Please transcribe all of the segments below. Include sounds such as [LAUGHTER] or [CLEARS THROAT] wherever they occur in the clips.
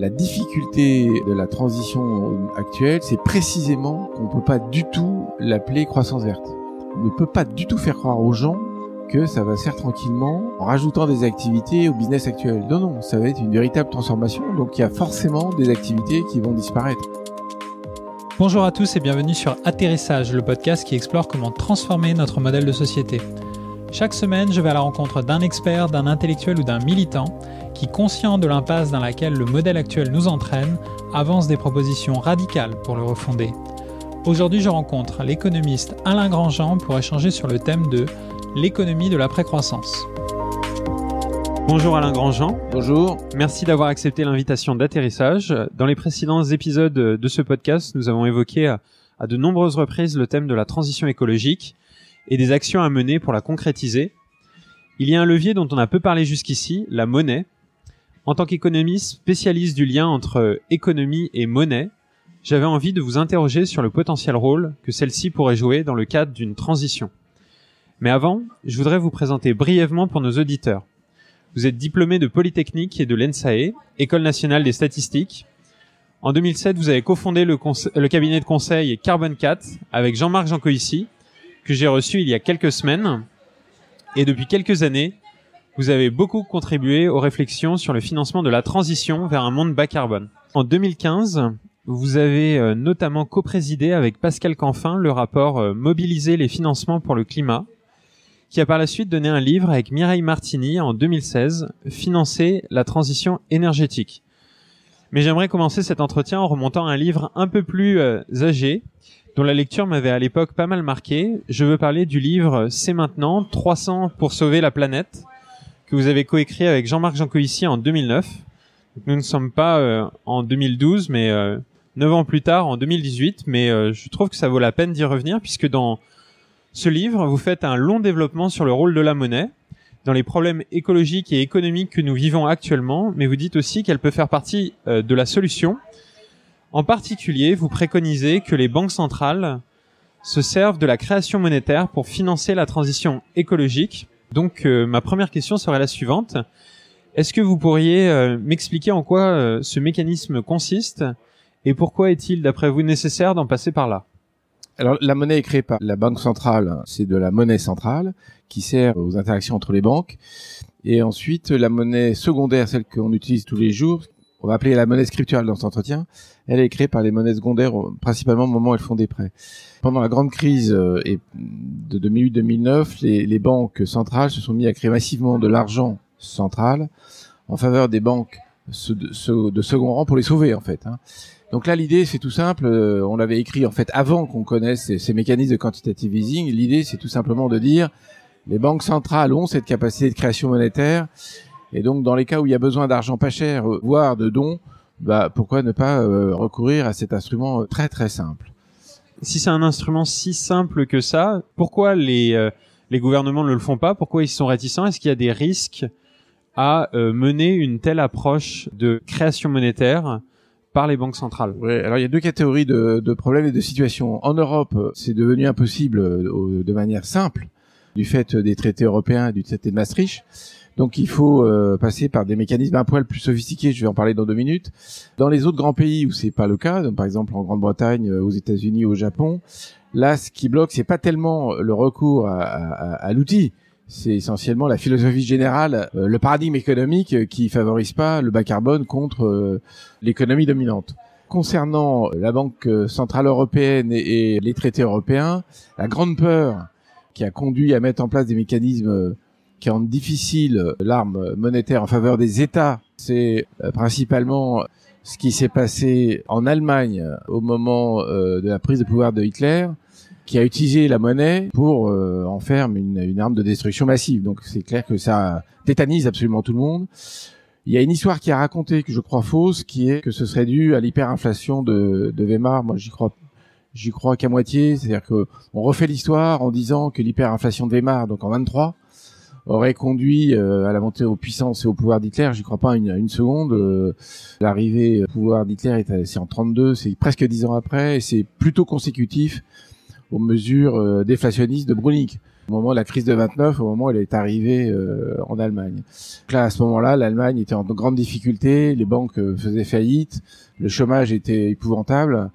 La difficulté de la transition actuelle, c'est précisément qu'on ne peut pas du tout l'appeler croissance verte. On ne peut pas du tout faire croire aux gens que ça va se faire tranquillement en rajoutant des activités au business actuel. Non, non, ça va être une véritable transformation, donc il y a forcément des activités qui vont disparaître. Bonjour à tous et bienvenue sur Atterrissage, le podcast qui explore comment transformer notre modèle de société. Chaque semaine, je vais à la rencontre d'un expert, d'un intellectuel ou d'un militant qui, conscient de l'impasse dans laquelle le modèle actuel nous entraîne, avance des propositions radicales pour le refonder. Aujourd'hui, je rencontre l'économiste Alain Grandjean pour échanger sur le thème de l'économie de l'après-croissance. Bonjour Alain Grandjean. Bonjour. Merci d'avoir accepté l'invitation d'atterrissage. Dans les précédents épisodes de ce podcast, nous avons évoqué à de nombreuses reprises le thème de la transition écologique et des actions à mener pour la concrétiser. Il y a un levier dont on a peu parlé jusqu'ici, la monnaie, en tant qu'économiste spécialiste du lien entre économie et monnaie, j'avais envie de vous interroger sur le potentiel rôle que celle-ci pourrait jouer dans le cadre d'une transition. Mais avant, je voudrais vous présenter brièvement pour nos auditeurs. Vous êtes diplômé de Polytechnique et de l'ENSAE, École nationale des statistiques. En 2007, vous avez cofondé le, cabinet de conseil Carbon 4 avec Jean-Marc Jancovici, que j'ai reçu il y a quelques semaines. Et depuis quelques années, vous avez beaucoup contribué aux réflexions sur le financement de la transition vers un monde bas carbone. En 2015, vous avez euh, notamment coprésidé avec Pascal Canfin le rapport euh, Mobiliser les financements pour le climat, qui a par la suite donné un livre avec Mireille Martini en 2016, Financer la transition énergétique. Mais j'aimerais commencer cet entretien en remontant à un livre un peu plus euh, âgé, dont la lecture m'avait à l'époque pas mal marqué. Je veux parler du livre C'est maintenant 300 pour sauver la planète que vous avez coécrit avec Jean-Marc Jancovici en 2009. nous ne sommes pas euh, en 2012, mais euh, neuf ans plus tard, en 2018. Mais euh, je trouve que ça vaut la peine d'y revenir, puisque dans ce livre, vous faites un long développement sur le rôle de la monnaie, dans les problèmes écologiques et économiques que nous vivons actuellement, mais vous dites aussi qu'elle peut faire partie de la solution. En particulier, vous préconisez que les banques centrales se servent de la création monétaire pour financer la transition écologique donc euh, ma première question serait la suivante. Est-ce que vous pourriez euh, m'expliquer en quoi euh, ce mécanisme consiste et pourquoi est-il d'après vous nécessaire d'en passer par là? Alors la monnaie est créée par la banque centrale, c'est de la monnaie centrale qui sert aux interactions entre les banques. Et ensuite la monnaie secondaire, celle qu'on utilise tous les jours, on va appeler la monnaie scripturale dans cet entretien, elle est créée par les monnaies secondaires, principalement au moment où elles font des prêts. Pendant la grande crise euh, de 2008-2009, les, banques centrales se sont mis à créer massivement de l'argent central en faveur des banques de, second rang pour les sauver en fait. Hein. Donc là, l'idée, c'est tout simple. Euh, on l'avait écrit en fait avant qu'on connaisse ces, mécanismes de quantitative easing. L'idée, c'est tout simplement de dire les banques centrales ont cette capacité de création monétaire et donc, dans les cas où il y a besoin d'argent pas cher, euh, voire de dons, bah, pourquoi ne pas euh, recourir à cet instrument euh, très très simple? Si c'est un instrument si simple que ça, pourquoi les, les gouvernements ne le font pas? Pourquoi ils sont réticents? Est-ce qu'il y a des risques à mener une telle approche de création monétaire par les banques centrales? Ouais, alors il y a deux catégories de, de problèmes et de situations. En Europe, c'est devenu impossible de manière simple du fait des traités européens et du traité de Maastricht. Donc il faut euh, passer par des mécanismes un poil plus sophistiqués. Je vais en parler dans deux minutes. Dans les autres grands pays où c'est pas le cas, donc par exemple en Grande-Bretagne, euh, aux États-Unis, au Japon, là ce qui bloque c'est pas tellement le recours à, l'outil, c'est essentiellement la philosophie générale, euh, le paradigme économique qui favorise pas le bas carbone contre l'économie dominante. Concernant la Banque centrale européenne et les traités européens, la grande peur qui a conduit à mettre en place des mécanismes qui rendent difficile l'arme monétaire en faveur des États, c'est euh, principalement ce qui s'est passé en Allemagne au moment euh, de la prise de pouvoir de Hitler, qui a utilisé la monnaie pour euh, en faire une, une, arme de destruction massive. Donc c'est clair que ça tétanise absolument tout le monde. Il y a une histoire qui a raconté, que je crois fausse, qui est que ce serait dû à l'hyperinflation de, de Weimar. Moi, j'y crois j'y crois qu'à moitié, c'est-à-dire que on refait l'histoire en disant que l'hyperinflation de Weimar, donc en 23, aurait conduit euh, à la montée aux puissances et au pouvoir d'Hitler. J'y crois pas une, une seconde. Euh, l'arrivée au pouvoir d'Hitler est en 32, c'est presque dix ans après, et c'est plutôt consécutif aux mesures euh, déflationnistes de Brunick. au moment de la crise de 29, au moment où elle est arrivée en Allemagne. Donc là, à ce moment-là, l'Allemagne était en grande difficulté, les banques faisaient faillite, le chômage était épouvantable.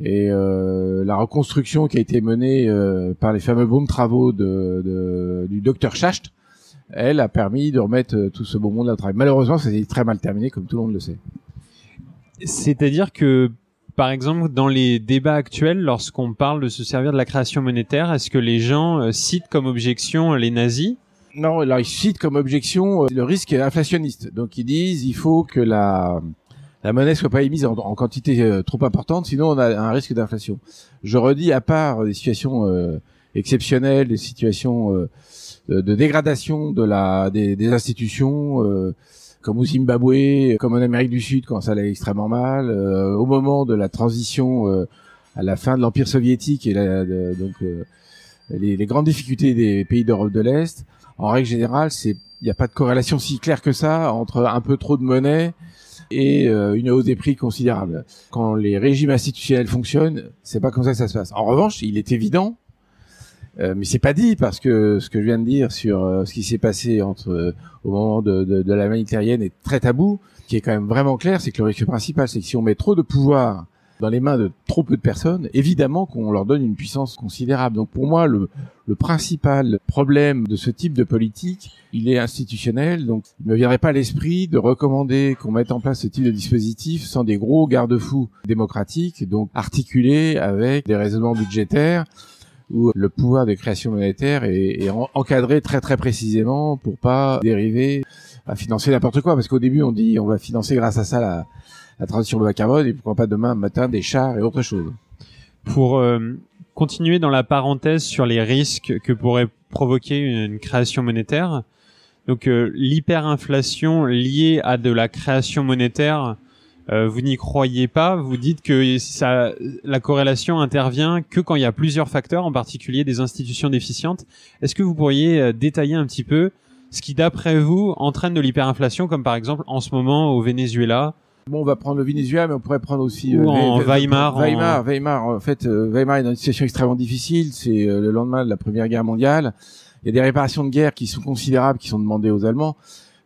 Et euh, la reconstruction qui a été menée euh, par les fameux bons travaux de, de, du docteur Schacht, elle a permis de remettre euh, tout ce beau monde au travail. Malheureusement, s'est très mal terminé, comme tout le monde le sait. C'est-à-dire que, par exemple, dans les débats actuels, lorsqu'on parle de se servir de la création monétaire, est-ce que les gens euh, citent comme objection les nazis? Non, alors ils citent comme objection le risque inflationniste. Donc ils disent il faut que la la monnaie soit pas émise en, quantité euh, trop importante, sinon on a un risque d'inflation. Je redis, à part des situations euh, exceptionnelles, des situations euh, de, dégradation de la des, des institutions, comme au Zimbabwe, comme en Amérique du Sud quand ça allait extrêmement mal, au moment de la transition à la fin de l'empire soviétique et la, donc les, les, grandes difficultés des pays d'Europe de l'Est. En règle générale, c'est il n'y a pas de corrélation si claire que ça entre un peu trop de monnaie et euh, une hausse des prix considérable. Quand les régimes institutionnels fonctionnent, c'est pas comme ça que ça se passe. En revanche, il est évident, euh, mais c'est pas dit parce que ce que je viens de dire sur euh, ce qui s'est passé entre au moment de, de, de la humanitarienne est très tabou. Ce qui est quand même vraiment clair, c'est que le risque principal, c'est que si on met trop de pouvoir dans les mains de trop peu de personnes, évidemment qu'on leur donne une puissance considérable. Donc pour moi, le, le, principal problème de ce type de politique, il est institutionnel. Donc il ne me viendrait pas à l'esprit de recommander qu'on mette en place ce type de dispositif sans des gros garde-fous démocratiques, donc articulés avec des raisonnements budgétaires où le pouvoir de création monétaire est, est encadré très très précisément pour pas dériver à financer n'importe quoi. Parce qu'au début on dit on va financer grâce à ça la la transition bas carbone et pourquoi pas demain matin des chars et autre chose. Pour euh, continuer dans la parenthèse sur les risques que pourrait provoquer une, création monétaire, donc euh, l'hyperinflation liée à de la création monétaire, euh, vous n'y croyez pas. Vous dites que ça, la corrélation intervient que quand il y a plusieurs facteurs, en particulier des institutions déficientes. Est-ce que vous pourriez détailler un petit peu ce qui, d'après vous, entraîne de l'hyperinflation, comme par exemple en ce moment au Venezuela, Bon, on va prendre le Venezuela, mais on pourrait prendre aussi euh, en Weimar. Weimar, Weimar. En fait, euh, Weimar est dans une situation extrêmement difficile. C'est euh, le lendemain de la Première Guerre mondiale. Il y a des réparations de guerre qui sont considérables, qui sont demandées aux Allemands.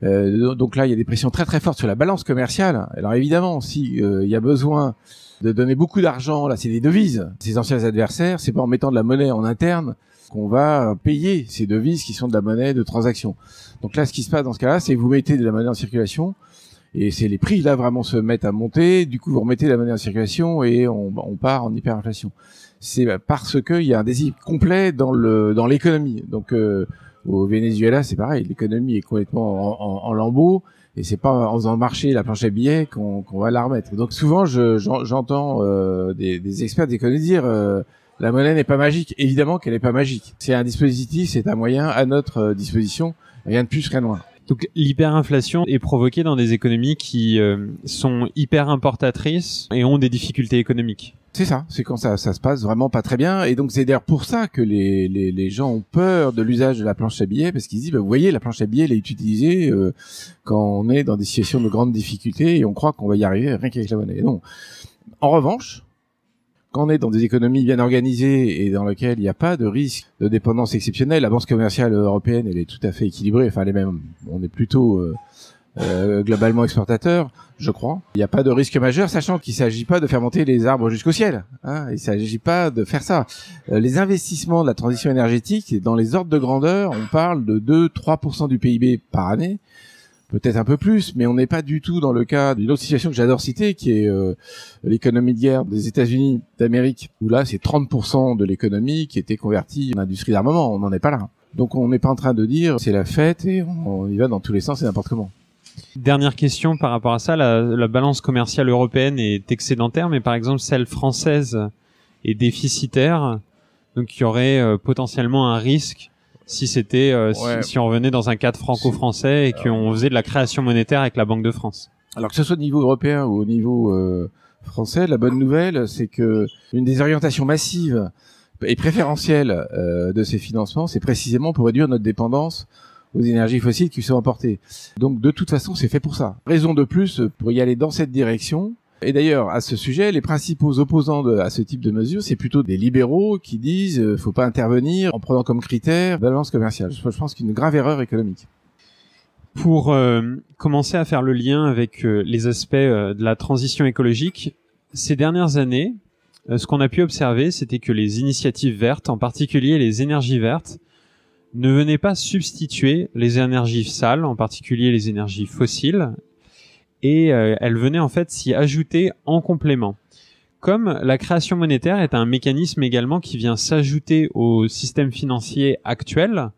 donc là, il y a des pressions très très fortes sur la balance commerciale. Alors évidemment, si il y a besoin de donner beaucoup d'argent, là, c'est des devises. Ces anciens adversaires, c'est pas en mettant de la monnaie en interne qu'on va payer ces devises qui sont de la monnaie de transaction. Donc là, ce qui se passe dans ce cas-là, c'est que vous mettez de la monnaie en circulation et c'est les prix là vraiment se mettent à monter. Du coup, vous remettez la monnaie en circulation et on, on part en hyperinflation. C'est parce qu'il y a un désir complet dans le dans l'économie. Donc euh, au Venezuela, c'est pareil, l'économie est complètement en, en, en lambeaux et c'est pas en faisant marcher la planche à billets qu'on va la remettre. Donc souvent, j'entends euh, des, des, experts d'économie dire euh, la monnaie n'est pas magique. Évidemment qu'elle n'est pas magique. C'est un dispositif, c'est un moyen à notre euh, disposition, rien de plus, rien de moins. Donc l'hyperinflation est provoquée dans des économies qui euh, sont hyper importatrices et ont des difficultés économiques. C'est ça, c'est quand ça, ça se passe vraiment pas très bien. Et donc c'est d'ailleurs pour ça que les, les, les, gens ont peur de l'usage de la planche à billets, parce qu'ils disent, bah, vous voyez, la planche à billets, elle est utilisée euh, quand on est dans des situations de grande difficulté et on croit qu'on va y arriver rien qu'avec la monnaie. Non. En revanche, quand on est dans des économies bien organisées et dans lesquelles il n'y a pas de risque de dépendance exceptionnelle, la balance commerciale européenne, elle est tout à fait équilibrée. Enfin, elle est même, on est plutôt euh, euh, globalement exportateur, je crois. Il n'y a pas de risque majeur, sachant qu'il ne s'agit pas de faire monter les arbres jusqu'au ciel. Hein. Il ne s'agit pas de faire ça. Euh, les investissements de la transition énergétique, dans les ordres de grandeur, on parle de 2-3% du PIB par année peut-être un peu plus, mais on n'est pas du tout dans le cas d'une autre situation que j'adore citer, qui est euh, l'économie de guerre des États-Unis d'Amérique, où là c'est 30% de l'économie qui était convertie en industrie d'armement. On n'en est pas là. Donc on n'est pas en train de dire c'est la fête et on, y va dans tous les sens et n'importe comment. Dernière question par rapport à ça, la, la balance commerciale européenne est excédentaire, mais par exemple celle française est déficitaire, donc il y aurait euh, potentiellement un risque si c'était euh, si, on revenait dans un cadre franco-français et qu'on faisait de la création monétaire avec la Banque de France. Alors que ce soit au niveau européen ou au niveau euh, français, la bonne nouvelle, c'est que une des orientations massives et préférentielles euh, de ces financements, c'est précisément pour réduire notre dépendance aux énergies fossiles qui sont importées. Donc de toute façon, c'est fait pour ça. Raison de plus pour y aller dans cette direction, Et d'ailleurs, à ce sujet, les principaux opposants à ce type de mesures, c'est plutôt des libéraux qui disent euh, faut pas intervenir en prenant comme critère balance commerciale. Je, je pense qu'une grave erreur économique. Pour euh, commencer à faire le lien avec euh, les aspects euh, de la transition écologique, ces dernières années, ce qu'on a pu observer, c'était que les initiatives vertes, en particulier les énergies vertes, ne venaient pas substituer les énergies sales, en particulier les énergies fossiles, et elles venaient en fait s'y ajouter en complément. Comme la création monétaire est un mécanisme également qui vient s'ajouter au système financier actuel,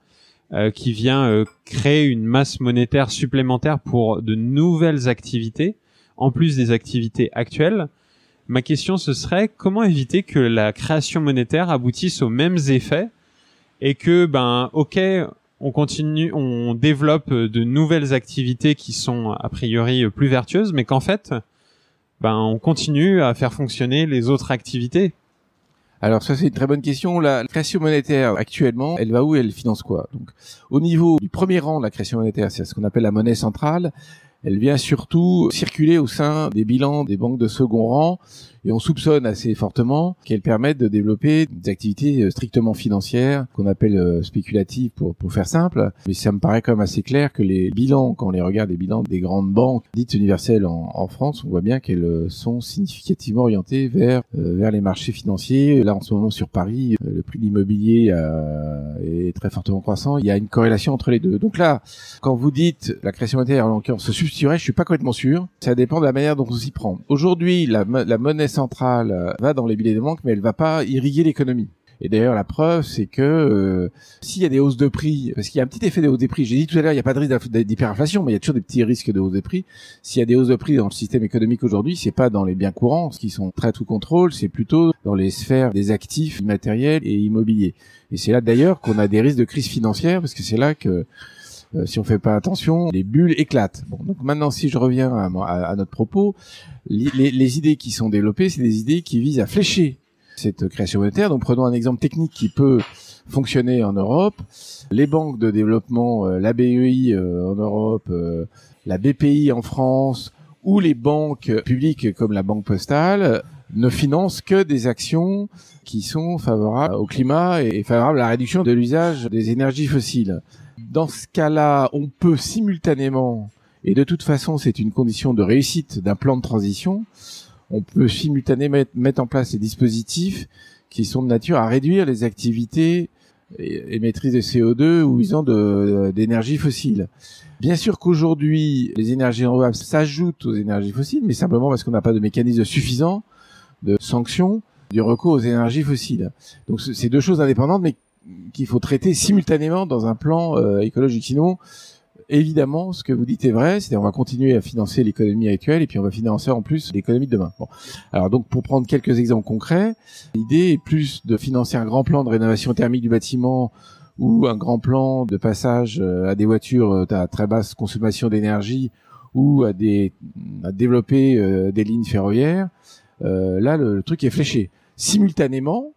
euh, qui vient euh, créer une masse monétaire supplémentaire pour de nouvelles activités, en plus des activités actuelles. Ma question ce serait comment éviter que la création monétaire aboutisse aux mêmes effets et que ben ok on continue on développe de nouvelles activités qui sont a priori plus vertueuses mais qu'en fait ben on continue à faire fonctionner les autres activités alors ça c'est une très bonne question. La création monétaire actuellement, elle va où Elle finance quoi? Donc au niveau du premier rang la création monétaire, c'est ce qu'on appelle la monnaie centrale. Elle vient surtout circuler au sein des bilans des banques de second rang et on soupçonne assez fortement qu'elles permettent de développer des activités euh, strictement financières qu'on appelle euh, spéculatives pour, pour faire simple. Mais ça me paraît quand même assez clair que les bilans, quand on les regarde, les bilans des grandes banques dites universelles en, en France, on voit bien qu'elles euh, sont significativement orientées vers vers les marchés financiers. Là, en ce moment, sur Paris, le prix de l'immobilier est très fortement croissant. Il y a une corrélation entre les deux. Donc là, quand vous dites la création monétaire, en se substituerait, je suis pas complètement sûr. Ça dépend de la manière dont on s'y prend. Aujourd'hui, la, la monnaie centrale euh, va dans les billets de banque, mais elle va pas irriguer l'économie. Et d'ailleurs, la preuve, c'est que euh, s'il y a des hausses de prix, parce qu'il y a un petit effet de hausse des prix, j'ai dit tout à l'heure, il n'y a pas de risque d'hyperinflation, mais il y a toujours des petits risques de hausse des prix. S'il y a des hausses de prix dans le système économique aujourd'hui, c'est pas dans les biens courants, qui sont très tout contrôle, c'est plutôt dans les sphères des actifs immatériels et immobiliers. Et c'est là d'ailleurs qu'on a des risques de crise financière, parce que c'est là que euh, si on fait pas attention, les bulles éclatent. Donc maintenant, si je reviens à, notre propos, les, les, idées qui sont développées, c'est des idées qui visent à flécher cette création monétaire. Donc prenons un exemple technique qui peut fonctionner en Europe. Les banques de développement, euh, la BEI euh, en Europe, la BPI en France, ou les banques publiques comme la Banque Postale ne financent que des actions qui sont favorables au climat et favorables à la réduction de l'usage des énergies fossiles. Dans ce cas-là, on peut simultanément, et de toute façon c'est une condition de réussite d'un plan de transition, on peut simultanément mettre, en place des dispositifs qui sont de nature à réduire les activités émettrices de CO2 ou usant d'énergie fossile. Bien sûr qu'aujourd'hui, les énergies renouvelables s'ajoutent aux énergies fossiles, mais simplement parce qu'on n'a pas de mécanisme suffisant de sanction du recours aux énergies fossiles. Donc c'est deux choses indépendantes, mais qu'il faut traiter simultanément dans un plan euh, écologique. Sinon, évidemment, ce que vous dites est vrai, c'est-à-dire on va continuer à financer l'économie actuelle et puis on va financer en plus l'économie de demain. Bon. Alors donc pour prendre quelques exemples concrets, l'idée est plus de financer un grand plan de rénovation thermique du bâtiment ou un grand plan de passage euh, à des voitures euh, à très basse consommation d'énergie ou à des à développer des lignes ferroviaires. là, le truc est fléché. Simultanément,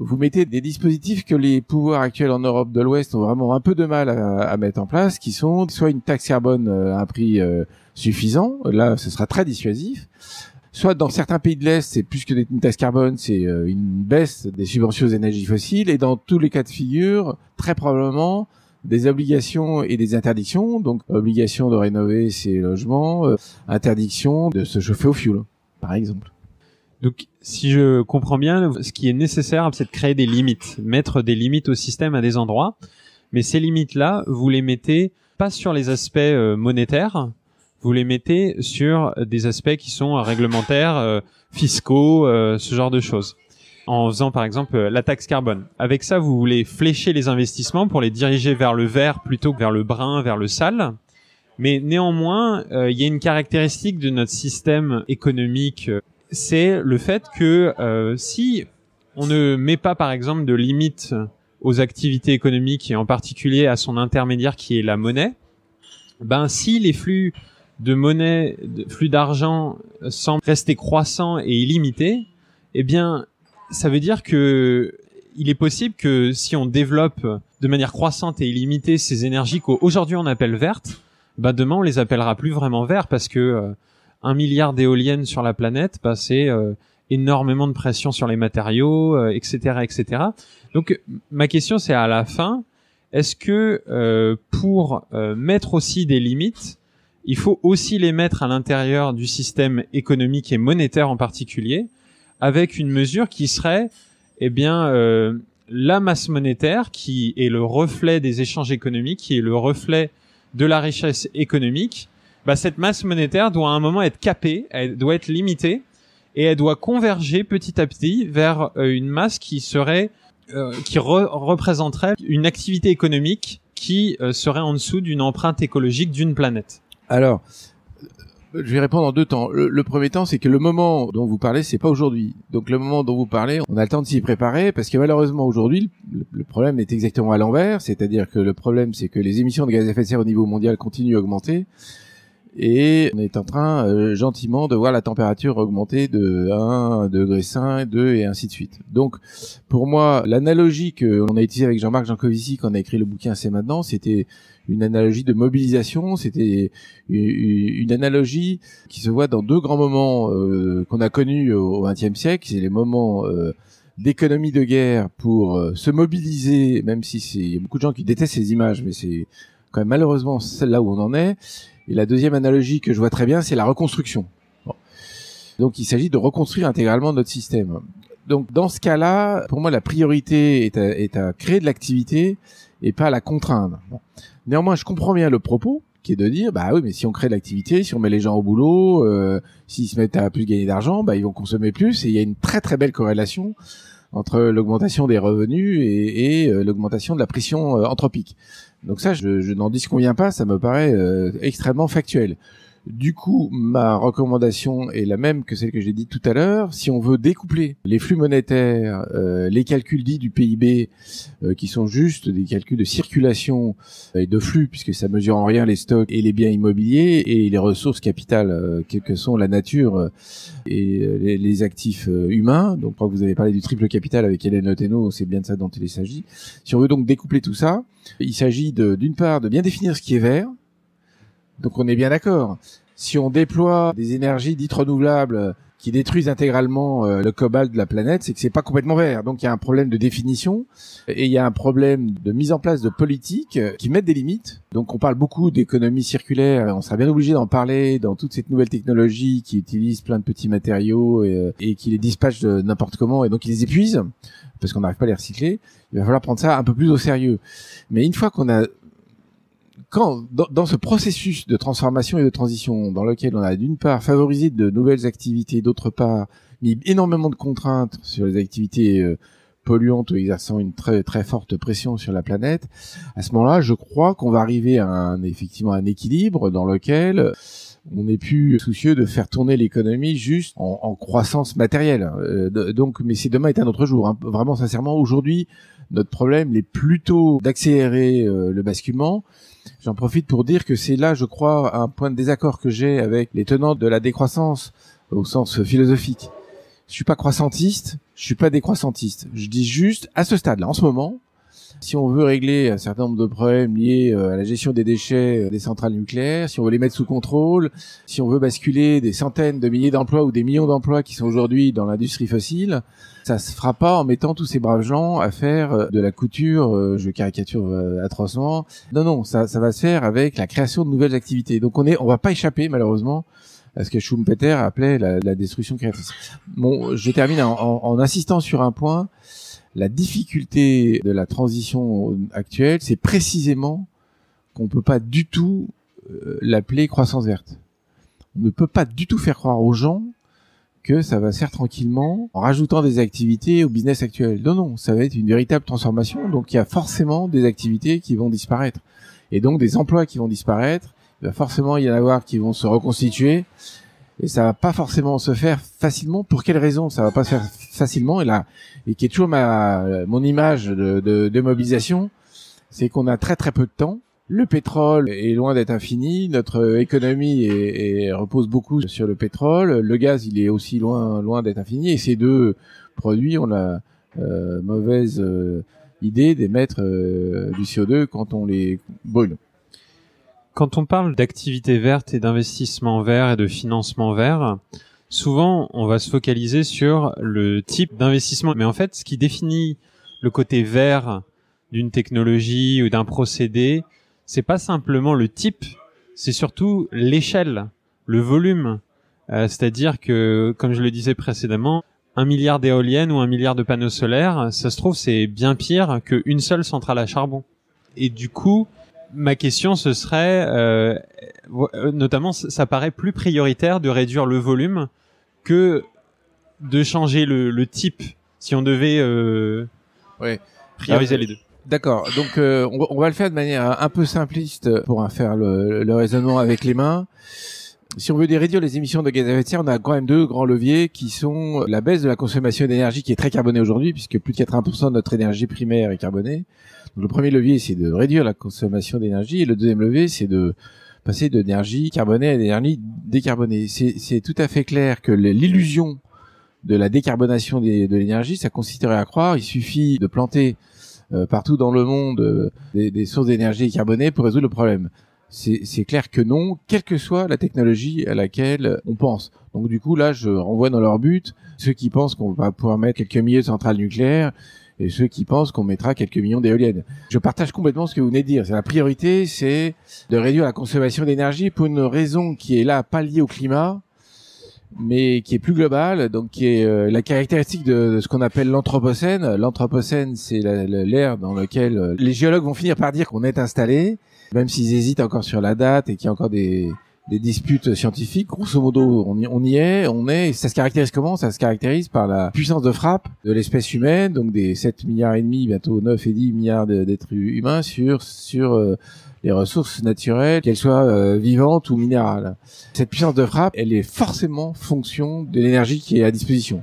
vous mettez des dispositifs que les pouvoirs actuels en Europe de l'Ouest ont vraiment un peu de mal à, mettre en place, qui sont soit une taxe carbone euh, à un prix euh, suffisant, là ce sera très dissuasif, soit dans certains pays de l'Est, c'est plus que une taxe carbone, c'est euh, une baisse des subventions aux énergies fossiles, et dans tous les cas de figure, très probablement des obligations et des interdictions, donc obligation de rénover ses logements, interdiction de se chauffer au fioul, par exemple. Donc, si je comprends bien, ce qui est nécessaire, c'est de créer des limites, mettre des limites au système à des endroits. Mais ces limites-là, vous les mettez pas sur les aspects euh, monétaires, vous les mettez sur des aspects qui sont réglementaires, euh, fiscaux, euh, ce genre de choses. En faisant par exemple la taxe carbone. Avec ça, vous voulez flécher les investissements pour les diriger vers le vert plutôt que vers le brun, vers le sale. Mais néanmoins, il y a une caractéristique de notre système économique c'est le fait que euh, si on ne met pas par exemple de limites aux activités économiques et en particulier à son intermédiaire qui est la monnaie, ben si les flux de monnaie, de flux d'argent semblent rester croissants et illimités, eh bien ça veut dire que il est possible que si on développe de manière croissante et illimitée ces énergies qu'aujourd'hui on appelle vertes, ben demain on les appellera plus vraiment vertes parce que euh, un milliard d'éoliennes sur la planète, bah, c'est énormément de pression sur les matériaux, etc., etc. Donc ma question c'est à la fin, est-ce que euh, pour euh, mettre aussi des limites, il faut aussi les mettre à l'intérieur du système économique et monétaire en particulier, avec une mesure qui serait, eh bien, euh, la masse monétaire qui est le reflet des échanges économiques, qui est le reflet de la richesse économique. Bah, cette masse monétaire doit à un moment être capée, elle doit être limitée, et elle doit converger petit à petit vers une masse qui serait euh, qui représenterait une activité économique qui euh, serait en dessous d'une empreinte écologique d'une planète Alors, je vais répondre en deux temps. Le, premier temps, c'est que le moment dont vous parlez, c'est pas aujourd'hui. Donc le moment dont vous parlez, on a le temps de s'y préparer parce que malheureusement aujourd'hui, le, problème est exactement à l'envers. C'est-à-dire que le problème, c'est que les émissions de gaz à effet de serre au niveau mondial continuent à augmenter et on est en train euh, gentiment de voir la température augmenter de 1 degré 5, 2 et ainsi de suite. Donc pour moi, l'analogie que on a utilisée avec Jean-Marc Jancovici quand on a écrit le bouquin C'est maintenant, c'était une analogie de mobilisation, c'était une analogie qui se voit dans deux grands moments euh, qu'on a connus au XXe siècle, c'est les moments euh, d'économie de guerre pour se mobiliser, même si c'est beaucoup de gens qui détestent ces images, mais c'est quand même malheureusement celle-là où on en est. Et la deuxième analogie que je vois très bien, c'est la reconstruction. Donc il s'agit de reconstruire intégralement notre système. Donc dans ce cas-là, pour moi, la priorité est à, créer de l'activité et pas à la contraindre. Néanmoins, je comprends bien le propos qui est de dire, bah oui, mais si on crée de l'activité, si on met les gens au boulot, euh, s'ils se mettent à plus gagner d'argent, bah ils vont consommer plus. Et il y a une très très belle corrélation entre l'augmentation des revenus et, euh, l'augmentation de la pression euh, anthropique. Donc ça, je, je n'en disconviens pas, ça me paraît euh, extrêmement factuel. Du coup, ma recommandation est la même que celle que j'ai dit tout à l'heure. Si on veut découpler les flux monétaires, euh, les calculs dits du PIB, euh, qui sont juste des calculs de circulation et de flux, puisque ça mesure en rien les stocks et les biens immobiliers et les ressources capitales, euh, que, sont la nature et les, actifs humains. Donc, que vous avez parlé du triple capital avec Hélène Loteno, c'est bien de ça dont il s'agit. Si on veut donc découpler tout ça, il s'agit d'une part de bien définir ce qui est vert, donc on est bien d'accord. Si on déploie des énergies dites renouvelables qui détruisent intégralement euh, le cobalt de la planète, c'est que c'est pas complètement vert. Donc il y a un problème de définition et il y a un problème de mise en place de politiques qui mettent des limites. Donc on parle beaucoup d'économie circulaire, on sera bien obligé d'en parler dans toute cette nouvelle technologie qui utilise plein de petits matériaux et, euh, et qui les dispatche n'importe comment et donc ils les épuisent parce qu'on n'arrive pas à les recycler. Il va falloir prendre ça un peu plus au sérieux. Mais une fois qu'on a quand dans, ce processus de transformation et de transition dans lequel on a d'une part favorisé de nouvelles activités, d'autre part mis énormément de contraintes sur les activités euh, polluantes ou exerçant une très très forte pression sur la planète, à ce moment-là, je crois qu'on va arriver à un effectivement un équilibre dans lequel on n'est plus soucieux de faire tourner l'économie juste en, croissance matérielle. Euh, donc, mais c'est demain est un autre jour. Hein. Vraiment, sincèrement, aujourd'hui, notre problème est plutôt d'accélérer euh, le basculement J'en profite pour dire que c'est là, je crois, un point de désaccord que j'ai avec les tenants de la décroissance au sens philosophique. Je suis pas croissantiste, je suis pas décroissantiste. Je dis juste, à ce stade-là, en ce moment, si on veut régler un certain nombre de problèmes liés euh, à la gestion des déchets euh, des centrales nucléaires, si on veut les mettre sous contrôle, si on veut basculer des centaines de milliers d'emplois ou des millions d'emplois qui sont aujourd'hui dans l'industrie fossile, ça se fera pas en mettant tous ces braves gens à faire euh, de la couture, je caricature atrocement. Non, non, ça, ça va se faire avec la création de nouvelles activités. Donc on est, on va pas échapper malheureusement à ce que Schumpeter appelait la, la destruction créatrice. Bon, je termine en, en insistant sur un point la difficulté de la transition actuelle, c'est précisément qu'on ne peut pas du tout euh, l'appeler croissance verte. On ne peut pas du tout faire croire aux gens que ça va se faire tranquillement en rajoutant des activités au business actuel. Non, non, ça va être une véritable transformation. Donc il y a forcément des activités qui vont disparaître. Et donc des emplois qui vont disparaître. Il va forcément y en avoir qui vont se reconstituer et ça va pas forcément se faire facilement. Pour quelle raison ça va pas se faire facilement? Et là, et qui est toujours ma mon image de, de, de mobilisation, c'est qu'on a très très peu de temps. Le pétrole est loin d'être infini. Notre économie est, repose beaucoup sur le pétrole. Le gaz, il est aussi loin loin d'être infini. Et ces deux produits ont la euh, mauvaise euh, idée d'émettre euh, du CO2 quand on les brûle. Quand on parle d'activité verte et d'investissement vert et de financement vert, souvent on va se focaliser sur le type d'investissement. Mais en fait, ce qui définit le côté vert d'une technologie ou d'un procédé, c'est pas simplement le type, c'est surtout l'échelle, le volume. Euh, c'est-à-dire que, comme je le disais précédemment, un milliard d'éoliennes ou un milliard de panneaux solaires, ça se trouve c'est bien pire qu'une seule centrale à charbon. Et du coup, ma question ce serait, euh, euh, notamment, ça paraît plus prioritaire de réduire le volume que de changer le, type. Si on devait euh, prioriser les deux. D'accord. Donc on, va le faire de manière un peu simpliste pour faire le, le raisonnement avec les mains si on veut réduire les émissions de gaz à effet de serre, on a quand même deux grands leviers qui sont la baisse de la consommation d'énergie qui est très carbonée aujourd'hui puisque plus de 80% de notre énergie primaire est carbonée. Donc, le premier levier, c'est de réduire la consommation d'énergie et le deuxième levier, c'est de passer d'énergie carbonée à d'énergie décarbonée. C'est tout à fait clair que l'illusion de la décarbonation de l'énergie, ça consisterait à croire, il suffit de planter euh, partout dans le monde euh, des, des sources d'énergie carbonées pour résoudre le problème c'est clair que non, quelle que soit la technologie à laquelle on pense. Donc du coup, là, je renvoie dans leur but ceux qui pensent qu'on va pouvoir mettre quelques milliers de centrales nucléaires et ceux qui pensent qu'on mettra quelques millions d'éoliennes. Je partage complètement ce que vous venez de dire. La priorité, c'est de réduire la consommation d'énergie pour une raison qui est là, pas liée au climat, mais qui est plus globale, donc qui est euh, la caractéristique de, ce qu'on appelle l'anthropocène. L'anthropocène, c'est l'ère dans laquelle euh, les géologues vont finir par dire qu'on est installé même s'ils hésitent encore sur la date et qu'il y a encore des, des disputes scientifiques, grosso modo, on y, on y est, on est. Ça se caractérise comment? Ça se caractérise par la puissance de frappe de l'espèce humaine, donc des 7 milliards et demi, bientôt 9 et 10 milliards d'êtres humains sur sur euh, les ressources naturelles, qu'elles soient euh, vivantes ou minérales. Cette puissance de frappe, elle est forcément fonction de l'énergie qui est à disposition.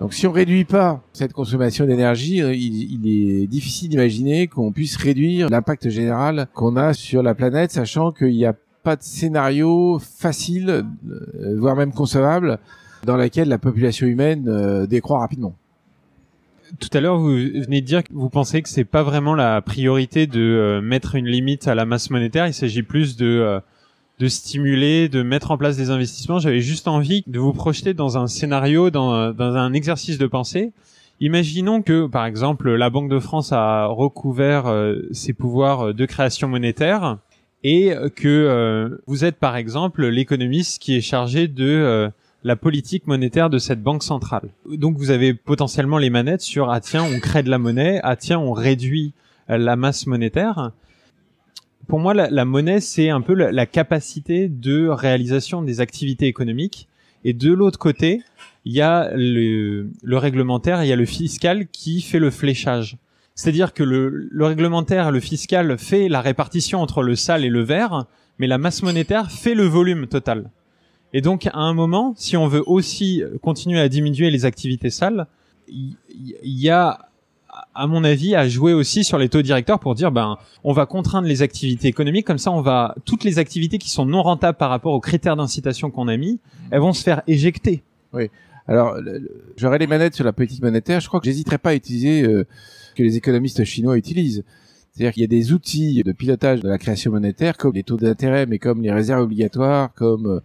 Donc si on réduit pas cette consommation d'énergie, euh, il, est difficile d'imaginer qu'on puisse réduire l'impact général qu'on a sur la planète, sachant qu'il n'y a pas de scénario facile, euh, voire même concevable, dans lequel la population humaine euh, décroît rapidement. Tout à l'heure, vous venez de dire que vous pensez que c'est pas vraiment la priorité de mettre une limite à la masse monétaire. Il s'agit plus de de stimuler, de mettre en place des investissements. J'avais juste envie de vous projeter dans un scénario, dans, dans un exercice de pensée. Imaginons que, par exemple, la Banque de France a recouvert euh, ses pouvoirs de création monétaire et que euh, vous êtes, par exemple, l'économiste qui est chargé de euh, la politique monétaire de cette banque centrale. Donc vous avez potentiellement les manettes sur ah tiens on crée de la monnaie, ah tiens on réduit la masse monétaire pour moi, la, monnaie, c'est un peu la, capacité de réalisation des activités économiques. Et de l'autre côté, il y a le, réglementaire, il y a le fiscal qui fait le fléchage. C'est-à-dire que le, le réglementaire, le fiscal fait la répartition entre le sale et le vert, mais la masse monétaire fait le volume total. Et donc, à un moment, si on veut aussi continuer à diminuer les activités sales, il y a à mon avis, à jouer aussi sur les taux directeurs pour dire, ben, on va contraindre les activités économiques, comme ça, on va toutes les activités qui sont non rentables par rapport aux critères d'incitation qu'on a mis, elles vont se faire éjecter. Oui. Alors, j'aurais les manettes sur la politique monétaire. Je crois que j'hésiterais pas à utiliser euh, que les économistes chinois utilisent. C'est-à-dire qu'il y a des outils de pilotage de la création monétaire, comme les taux d'intérêt, mais comme les réserves obligatoires, comme euh,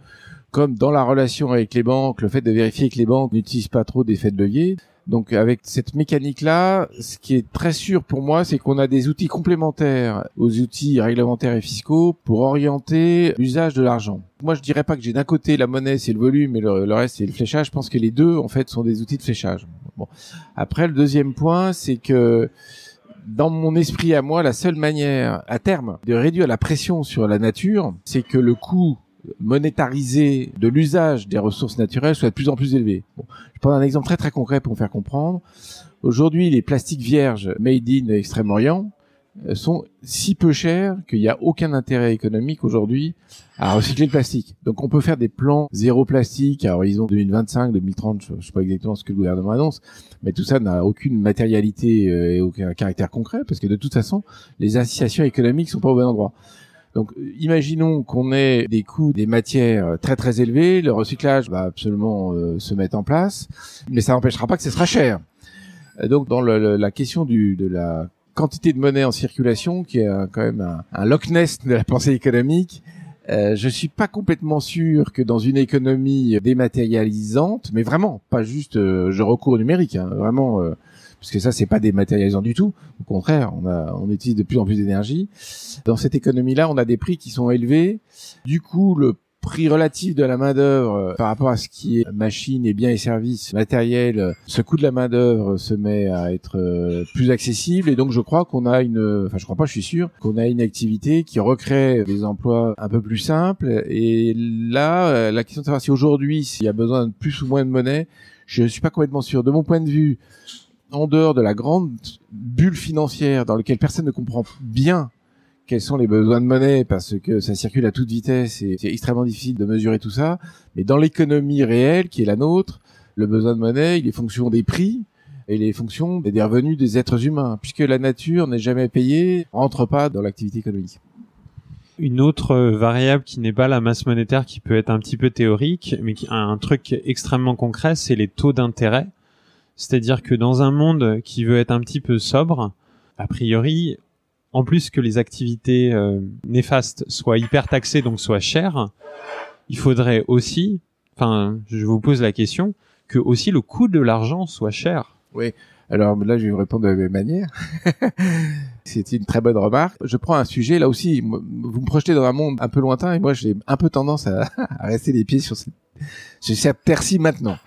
comme dans la relation avec les banques, le fait de vérifier que les banques n'utilisent pas trop d'effets de levier. Donc avec cette mécanique-là, ce qui est très sûr pour moi, c'est qu'on a des outils complémentaires aux outils réglementaires et fiscaux pour orienter l'usage de l'argent. Moi, je dirais pas que j'ai d'un côté la monnaie, c'est le volume, et le, reste, c'est le fléchage. Je pense que les deux, en fait, sont des outils de fléchage. Bon. Après, le deuxième point, c'est que dans mon esprit à moi, la seule manière, à terme, de réduire la pression sur la nature, c'est que le coût monétarisé de l'usage des ressources naturelles soit de plus en plus élevé. Bon, je prends un exemple très très concret pour me faire comprendre. Aujourd'hui, les plastiques vierges made in Extrême-Orient euh, sont si peu chers qu'il n'y a aucun intérêt économique aujourd'hui à recycler le plastique. Donc on peut faire des plans zéro plastique à horizon 2025, 2030, je ne sais pas exactement ce que le gouvernement annonce, mais tout ça n'a aucune matérialité euh, et aucun caractère concret parce que de toute façon, les associations économiques sont pas au bon endroit. Donc, imaginons qu'on ait des coûts des matières très très élevés, le recyclage va absolument euh, se mettre en place, mais ça n'empêchera pas que ce sera cher. Donc, dans le, la question du, de la quantité de monnaie en circulation qui est quand même un, un Loch Ness de la pensée économique. Euh, je suis pas complètement sûr que dans une économie dématérialisante, mais vraiment pas juste euh, je recours au numérique, hein, vraiment, euh, parce que ça c'est pas dématérialisant du tout. Au contraire, on a on utilise de plus en plus d'énergie. Dans cette économie-là, on a des prix qui sont élevés. Du coup, le prix relatif de la main d'œuvre euh, par rapport à ce qui est machine et biens et services matériels, ce coût de la main d'œuvre se met à être euh, plus accessible et donc je crois qu'on a une, enfin je crois pas, je suis sûr qu'on a une activité qui recrée des emplois un peu plus simples et là euh, la question de savoir si aujourd'hui s'il y a besoin de plus ou moins de monnaie, je suis pas complètement sûr. De mon point de vue, en dehors de la grande bulle financière dans laquelle personne ne comprend bien quels sont les besoins de monnaie parce que ça circule à toute vitesse et c'est extrêmement difficile de mesurer tout ça. Mais dans l'économie réelle qui est la nôtre, le besoin de monnaie, il est fonction des prix et il est fonction des revenus des êtres humains, puisque la nature n'est jamais payée, rentre pas dans l'activité économique. Une autre variable qui n'est pas la masse monétaire, qui peut être un petit peu théorique, mais qui a un truc extrêmement concret, c'est les taux d'intérêt. C'est-à-dire que dans un monde qui veut être un petit peu sobre, a priori, en plus que les activités euh, néfastes soient hyper taxées, donc soient chères, il faudrait aussi, enfin, je vous pose la question, que aussi le coût de l'argent soit cher. Oui. Alors là, je vais vous répondre de la même manière. [LAUGHS] C'est une très bonne remarque. Je prends un sujet, là aussi, vous me projetez dans un monde un peu lointain et moi, j'ai un peu tendance à, [LAUGHS] rester les pieds sur cette, sur cette terre-ci maintenant.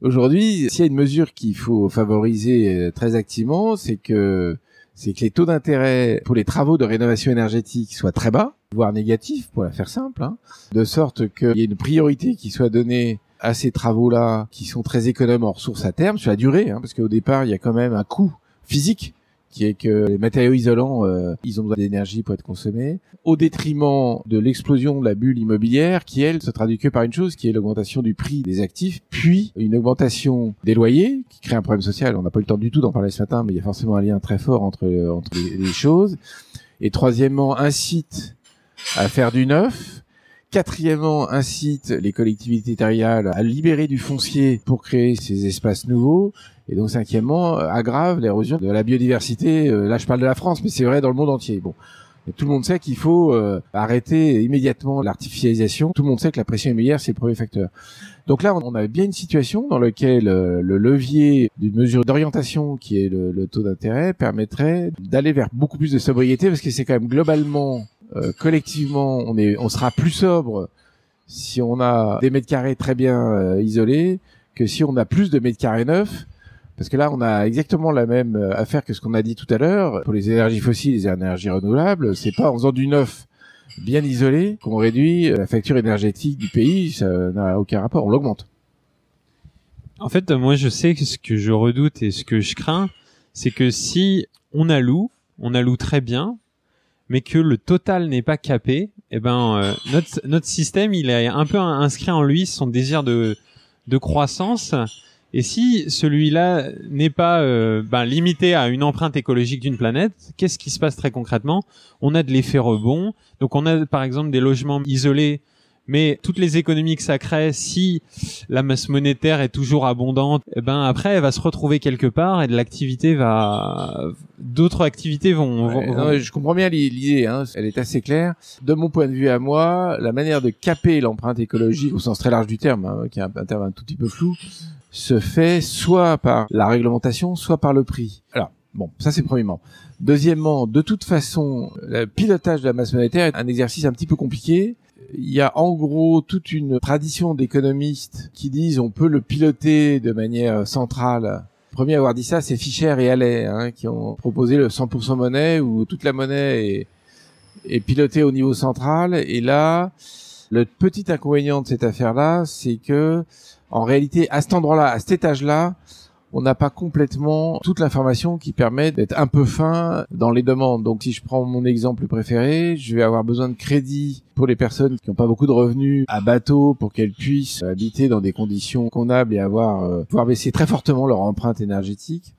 Aujourd'hui, s'il y a une mesure qu'il faut favoriser euh, très activement, c'est que c'est que les taux d'intérêt pour les travaux de rénovation énergétique soient très bas, voire négatifs, pour la faire simple, hein, de sorte qu'il y ait une priorité qui soit donnée à ces travaux-là, qui sont très économes en ressources à terme, sur la durée, hein, parce qu'au départ, il y a quand même un coût physique qui est que les matériaux isolants, euh, ils ont besoin d'énergie pour être consommés, au détriment de l'explosion de la bulle immobilière, qui elle se traduit que par une chose, qui est l'augmentation du prix des actifs, puis une augmentation des loyers, qui crée un problème social. On n'a pas eu le temps du tout d'en parler ce matin, mais il y a forcément un lien très fort entre, entre les, les choses. Et troisièmement, incite à faire du neuf. Quatrièmement, incite les collectivités territoriales à libérer du foncier pour créer ces espaces nouveaux. Et donc cinquièmement, euh, aggrave l'érosion de la biodiversité. Euh, là, je parle de la France, mais c'est vrai dans le monde entier. Bon, tout le monde sait qu'il faut euh, arrêter immédiatement l'artificialisation. Tout le monde sait que la pression immobilière, c'est le premier facteur. Donc là, on a bien une situation dans laquelle le levier d'une mesure d'orientation qui est le, taux d'intérêt permettrait d'aller vers beaucoup plus de sobriété parce que c'est quand même globalement, collectivement, on est, on sera plus sobre si on a des mètres carrés très bien isolés que si on a plus de mètres carrés neufs parce que là, on a exactement la même euh, affaire que ce qu'on a dit tout à l'heure. Pour les énergies fossiles, les énergies renouvelables, c'est pas en faisant du neuf bien isolé qu'on réduit la facture énergétique du pays. Ça n'a aucun rapport, on l'augmente. En fait, moi, je sais que ce que je redoute et ce que je crains, c'est que si on alloue, on alloue très bien, mais que le total n'est pas capé, eh ben euh, notre notre système, il a un peu inscrit en lui son désir de de croissance et si celui-là n'est pas euh, ben, limité à une empreinte écologique d'une planète, qu'est-ce qui se passe très concrètement? On a de l'effet rebond. Donc on a par exemple des logements isolés, mais toutes les économies que ça crée, si la masse monétaire est toujours abondante, eh ben après elle va se retrouver quelque part et de l'activité va, d'autres activités vont. je comprends bien l'idée, hein, elle est assez claire. De mon point de vue à moi, la manière de caper l'empreinte écologique au sens très large du terme, hein, qui est un terme un tout petit peu flou, se fait soit par la réglementation, soit par le prix. Alors, bon, ça c'est premièrement. Deuxièmement, de toute façon, le pilotage de la masse monétaire est un exercice un petit peu compliqué. Il y a en gros toute une tradition d'économistes qui disent on peut le piloter de manière centrale. Le premier à avoir dit ça, c'est Fischer et Allais, hein, qui ont proposé le 100% monnaie où toute la monnaie est, est pilotée au niveau central. Et là, le petit inconvénient de cette affaire-là, c'est que en réalité, à cet endroit-là, à cet étage-là, on n'a pas complètement toute l'information qui permet d'être un peu fin dans les demandes. Donc si je prends mon exemple préféré, je vais avoir besoin de crédit pour les personnes qui n'ont pas beaucoup de revenus à bateau pour qu'elles puissent habiter dans des conditions convenables et avoir euh, pouvoir baisser très fortement leur empreinte énergétique.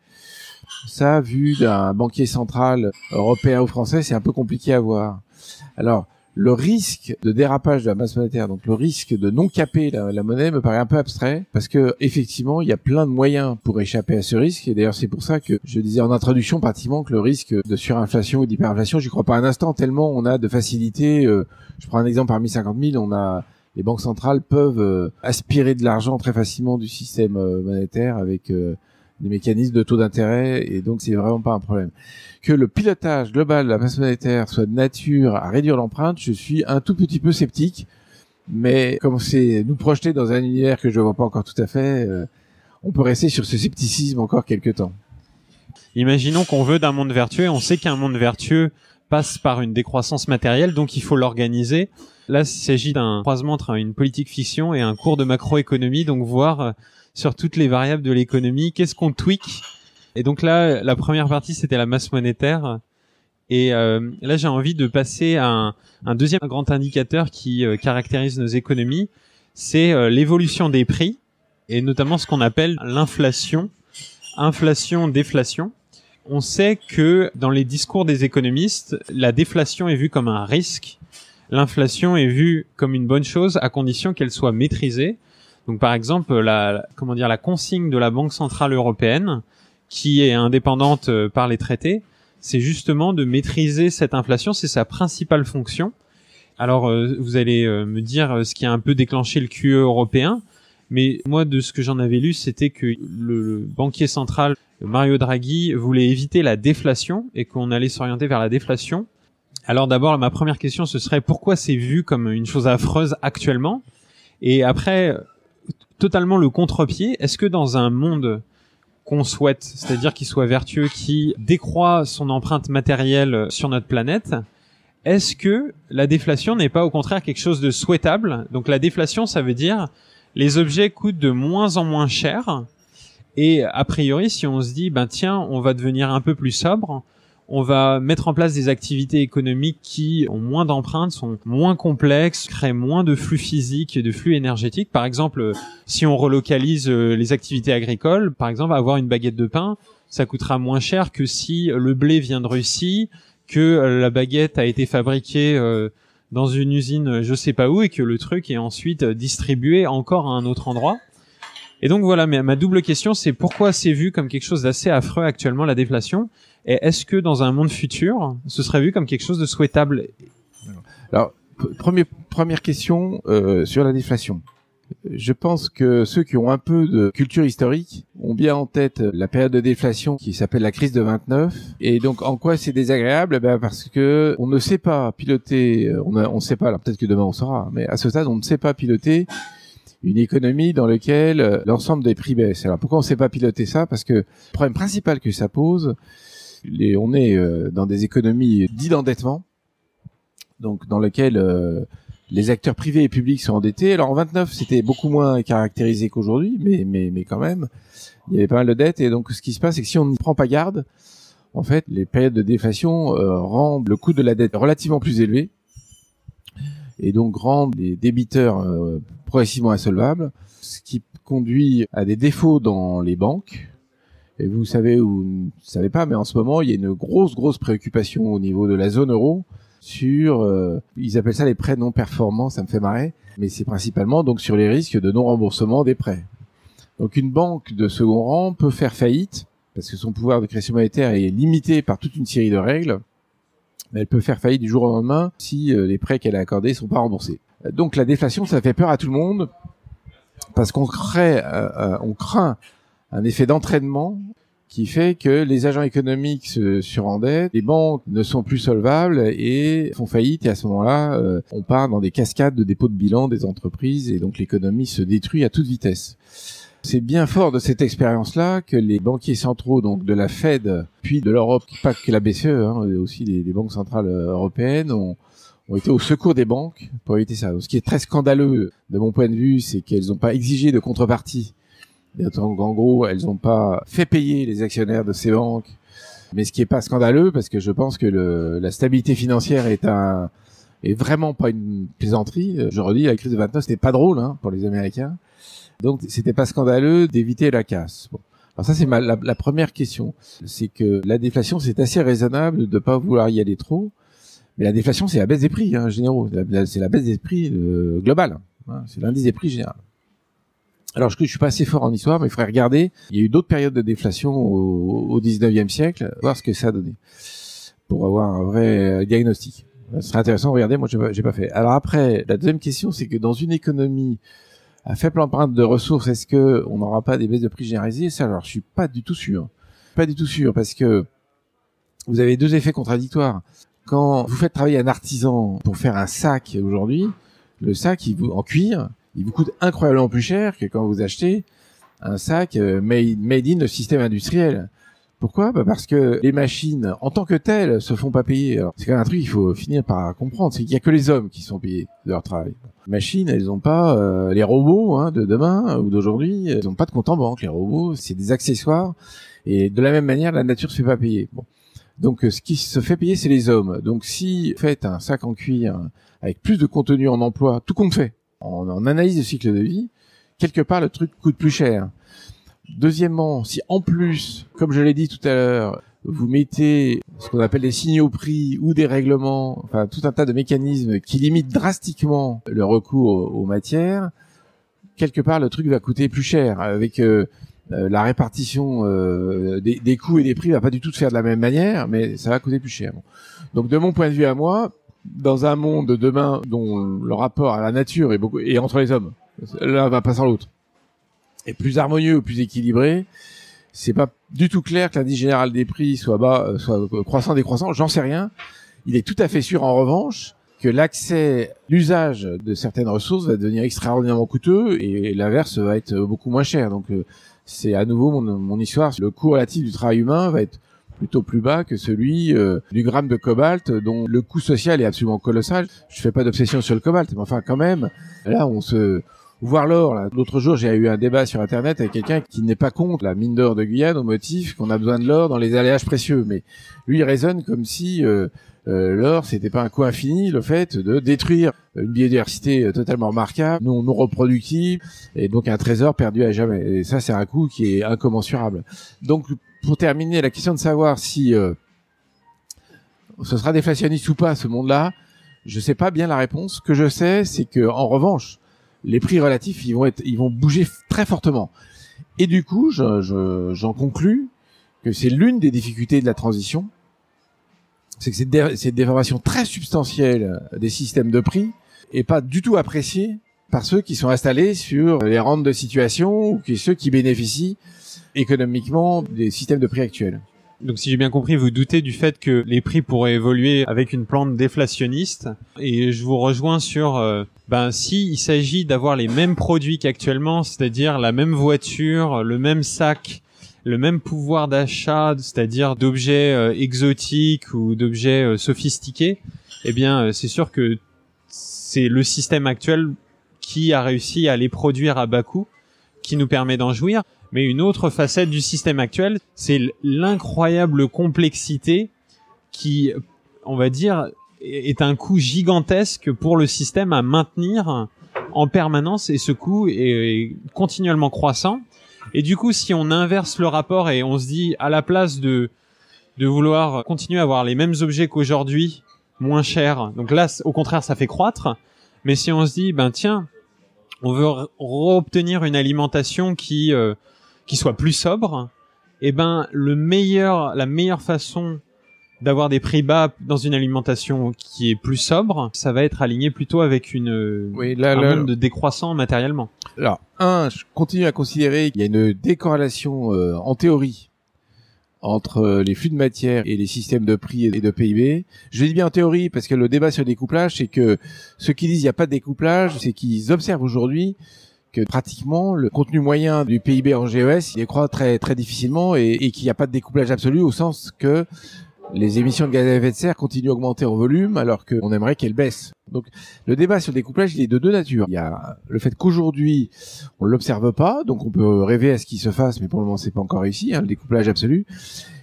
Ça, vu d'un banquier central européen ou français, c'est un peu compliqué à voir. Alors, le risque de dérapage de la masse monétaire, donc le risque de non caper la, monnaie me paraît un peu abstrait parce que effectivement il y a plein de moyens pour échapper à ce risque et d'ailleurs c'est pour ça que je disais en introduction pratiquement que le risque de surinflation ou d'hyperinflation, j'y crois pas un instant tellement on a de facilité. Euh, je prends un exemple parmi 50 000, on a les banques centrales peuvent euh, aspirer de l'argent très facilement du système euh, monétaire avec des mécanismes de taux d'intérêt et donc c'est vraiment pas un problème. Que le pilotage global de la masse monétaire soit de nature à réduire l'empreinte, je suis un tout petit peu sceptique, mais comme c'est nous projeter dans un univers que je vois pas encore tout à fait, euh, on peut rester sur ce scepticisme encore quelques temps. Imaginons qu'on veut d'un monde vertueux, on sait qu'un monde vertueux passe par une décroissance matérielle, donc il faut l'organiser. Là, il s'agit d'un croisement entre une politique fiction et un cours de macroéconomie, donc voir euh, sur toutes les variables de l'économie, qu'est-ce qu'on tweak? Et donc là, la première partie, c'était la masse monétaire. Et euh, là, j'ai envie de passer à un, deuxième grand indicateur qui euh, caractérise nos économies, c'est euh, l'évolution des prix, et notamment ce qu'on appelle l'inflation, inflation-déflation. On sait que dans les discours des économistes, la déflation est vue comme un risque, l'inflation est vue comme une bonne chose à condition qu'elle soit maîtrisée. Donc par exemple, la, comment dire, la consigne de la Banque centrale européenne, qui est indépendante euh, par les traités, c'est justement de maîtriser cette inflation, c'est sa principale fonction. Alors euh, vous allez euh, me dire ce qui a un peu déclenché le QE européen, mais moi de ce que j'en avais lu, c'était que le, banquier central Mario Draghi voulait éviter la déflation et qu'on allait s'orienter vers la déflation. Alors d'abord, ma première question, ce serait pourquoi c'est vu comme une chose affreuse actuellement? Et après, totalement le contre-pied. Est-ce que dans un monde qu'on souhaite, c'est-à-dire qu'il soit vertueux, qui décroît son empreinte matérielle sur notre planète, est-ce que la déflation n'est pas au contraire quelque chose de souhaitable? Donc la déflation, ça veut dire les objets coûtent de moins en moins cher. Et a priori, si on se dit, ben tiens, on va devenir un peu plus sobre, on va mettre en place des activités économiques qui ont moins d'empreintes, sont moins complexes, créent moins de flux physiques et de flux énergétiques. Par exemple, si on relocalise euh, les activités agricoles, par exemple, avoir une baguette de pain, ça coûtera moins cher que si le blé vient de Russie, que euh, la baguette a été fabriquée euh, dans une usine je sais pas où et que le truc est ensuite distribué encore à un autre endroit. Et donc voilà, ma double question, c'est pourquoi c'est vu comme quelque chose d'assez affreux actuellement la déflation? Et est-ce que dans un monde futur, ce serait vu comme quelque chose de souhaitable? Alors, premier, première question euh, sur la déflation. Je pense que ceux qui ont un peu de culture historique ont bien en tête la période de déflation qui s'appelle la crise de 29. Et donc, en quoi c'est désagréable? Eh ben Parce que on ne sait pas piloter, on ne sait pas, alors peut-être que demain on saura, mais à ce stade, on ne sait pas piloter une économie dans laquelle l'ensemble des prix baissent. Alors pourquoi on ne sait pas piloter ça? Parce que le problème principal que ça pose, on est euh, dans des économies dites d'endettement, donc dans lesquelles euh, les acteurs privés et publics sont endettés. Alors en 29, c'était beaucoup moins caractérisé qu'aujourd'hui, mais, mais, mais quand même, il y avait pas mal de dettes. Et donc ce qui se passe, c'est que si on n'y prend pas garde, en fait, les périodes de déflation euh, rendent le coût de la dette relativement plus élevé, et donc rendent les débiteurs progressivement insolvables, ce qui conduit à des défauts dans les banques, et vous savez ou ne savez pas, mais en ce moment, il y a une grosse, grosse préoccupation au niveau de la zone euro sur, euh, ils appellent ça les prêts non performants, ça me fait marrer, mais c'est principalement donc sur les risques de non remboursement des prêts. Donc une banque de second rang peut faire faillite parce que son pouvoir de création monétaire est limité par toute une série de règles, mais elle peut faire faillite du jour au lendemain si euh, les prêts qu'elle a accordés sont pas remboursés. Donc la déflation, ça fait peur à tout le monde parce qu'on crée, euh, on craint un effet d'entraînement qui fait que les agents économiques se surendettent, les banques ne sont plus solvables et font faillite et à ce moment-là, euh, on part dans des cascades de dépôts de bilan des entreprises et donc l'économie se détruit à toute vitesse. C'est bien fort de cette expérience-là que les banquiers centraux, donc de la Fed, puis de l'Europe, pas que la BCE, hein, aussi les, banques centrales européennes, ont, ont été au secours des banques pour éviter ça. Ce qui est très scandaleux de mon point de vue, c'est qu'elles n'ont pas exigé de contrepartie en gros, elles n'ont pas fait payer les actionnaires de ces banques. Mais ce qui est pas scandaleux, parce que je pense que le, la stabilité financière est un est vraiment pas une plaisanterie. Je redis, la crise de 29, c'était pas drôle hein, pour les Américains. Donc, c'était pas scandaleux d'éviter la casse. Bon. Alors ça, c'est la, la, première question. C'est que la déflation, c'est assez raisonnable de pas vouloir y aller trop. Mais la déflation, c'est la baisse des prix hein, généraux. C'est la baisse des prix euh, globale. Hein. C'est l'indice des prix général. Alors, je, je suis pas assez fort en histoire, mais il faudrait regarder. Il y a eu d'autres périodes de déflation au, au 19e siècle, voir ce que ça a donné, pour avoir un vrai diagnostic. Ce serait intéressant de regarder. Moi, j'ai pas fait. Alors après, la deuxième question, c'est que dans une économie à faible empreinte de ressources, est-ce que on n'aura pas des baisses de prix généralisées Ça, alors, je suis pas du tout sûr. Pas du tout sûr, parce que vous avez deux effets contradictoires. Quand vous faites travailler un artisan pour faire un sac aujourd'hui, le sac il vous, en cuir, il vous coûte incroyablement plus cher que quand vous achetez un sac euh, made, made in le système industriel. Pourquoi? Bah Parce que les machines, en tant que telles, se font pas payer. c'est quand même un truc qu'il faut finir par comprendre, c'est qu'il y a que les hommes qui sont payés de leur travail. Les machines, elles ont pas euh, les robots hein, de demain ou d'aujourd'hui, elles ont pas de compte en banque. Les robots, c'est des accessoires. Et de la même manière, la nature se fait pas payer. Bon. Donc, euh, ce qui se fait payer, c'est les hommes. Donc, si vous faites un sac en cuir avec plus de contenu en emploi, tout compte fait, en, en analyse de cycle de vie, quelque part, le truc coûte plus cher. Deuxièmement, si en plus, comme je l'ai dit tout à l'heure, vous mettez ce qu'on appelle des signaux prix ou des règlements, enfin tout un tas de mécanismes qui limitent drastiquement le recours aux, matières, quelque part le truc va coûter plus cher. Avec euh, euh, la répartition euh, des, des, coûts et des prix va pas du tout se faire de la même manière, mais ça va coûter plus cher. Donc de mon point de vue à moi, dans un monde de demain dont le rapport à la nature est beaucoup et entre les hommes, l'un va pas sans l'autre est plus harmonieux ou plus équilibré, c'est pas du tout clair que l'indice général des prix soit bas, euh, soit croissant décroissant. J'en sais rien. Il est tout à fait sûr en revanche que l'accès, l'usage de certaines ressources va devenir extraordinairement coûteux et l'inverse va être beaucoup moins cher. Donc euh, c'est à nouveau mon, mon, histoire. Le coût relatif du travail humain va être plutôt plus bas que celui euh, du gramme de cobalt dont le coût social est absolument colossal. Je fais pas d'obsession sur le cobalt, mais enfin quand même, là on se voir l'or. L'autre jour, j'ai eu un débat sur Internet avec quelqu'un qui n'est pas contre la mine d'or de Guyane au motif qu'on a besoin de l'or dans les alliages précieux. Mais lui, il raisonne comme si euh, euh, l'or, c'était pas un coût infini, le fait de détruire une biodiversité euh, totalement remarquable, non, non reproductible, et donc un trésor perdu à jamais. Et ça, c'est un coût qui est incommensurable. Donc, pour terminer, la question de savoir si euh, ce sera déflationniste ou pas, ce monde-là, je sais pas bien la réponse. Ce que je sais, c'est que, en revanche, les prix relatifs, ils vont bouger très fortement. Et du coup, j'en je, conclus que c'est l'une des difficultés de la transition, c'est que cette, déformation très substantielle des systèmes de prix est pas du tout appréciée par ceux qui sont installés sur les rentes de situation ou qui ceux qui bénéficient économiquement des systèmes de prix actuels. Donc si j'ai bien compris, vous doutez du fait que les prix pourraient évoluer avec une plante déflationniste. Et je vous rejoins sur, euh, ben si il s'agit d'avoir les mêmes produits qu'actuellement, c'est-à-dire la même voiture, le même sac, le même pouvoir d'achat, c'est-à-dire d'objets euh, exotiques ou d'objets euh, sophistiqués, eh bien c'est sûr que c'est le système actuel qui a réussi à les produire à bas coût qui nous permet d'en jouir. Mais une autre facette du système actuel, c'est l'incroyable complexité qui, on va dire, est un coût gigantesque pour le système à maintenir en permanence et ce coût est continuellement croissant. Et du coup, si on inverse le rapport et on se dit à la place de de vouloir continuer à avoir les mêmes objets qu'aujourd'hui, moins chers, donc là, au contraire, ça fait croître. Mais si on se dit, ben tiens, on veut obtenir une alimentation qui euh, qui soit plus sobre, eh ben le meilleur, la meilleure façon d'avoir des prix bas dans une alimentation qui est plus sobre, ça va être aligné plutôt avec une oui, là, un monde décroissant matériellement. Alors, un, je continue à considérer qu'il y a une décorrélation euh, en théorie entre euh, les flux de matière et les systèmes de prix et de PIB. Je dis bien en théorie parce que le débat sur le découplage, c'est que ceux qui disent qu'il n'y a pas de découplage, c'est qu'ils observent aujourd'hui que pratiquement le contenu moyen du PIB en GES il décroît très très difficilement et, et qu'il n'y a pas de découplage absolu au sens que les émissions de gaz à effet de serre continuent à augmenter en volume alors qu'on aimerait qu'elles baissent. Donc le débat sur le découplage, il est de deux natures. Il y a le fait qu'aujourd'hui, on l'observe pas, donc on peut rêver à ce qu'il se fasse, mais pour le moment, c'est pas encore réussi, hein, le découplage absolu.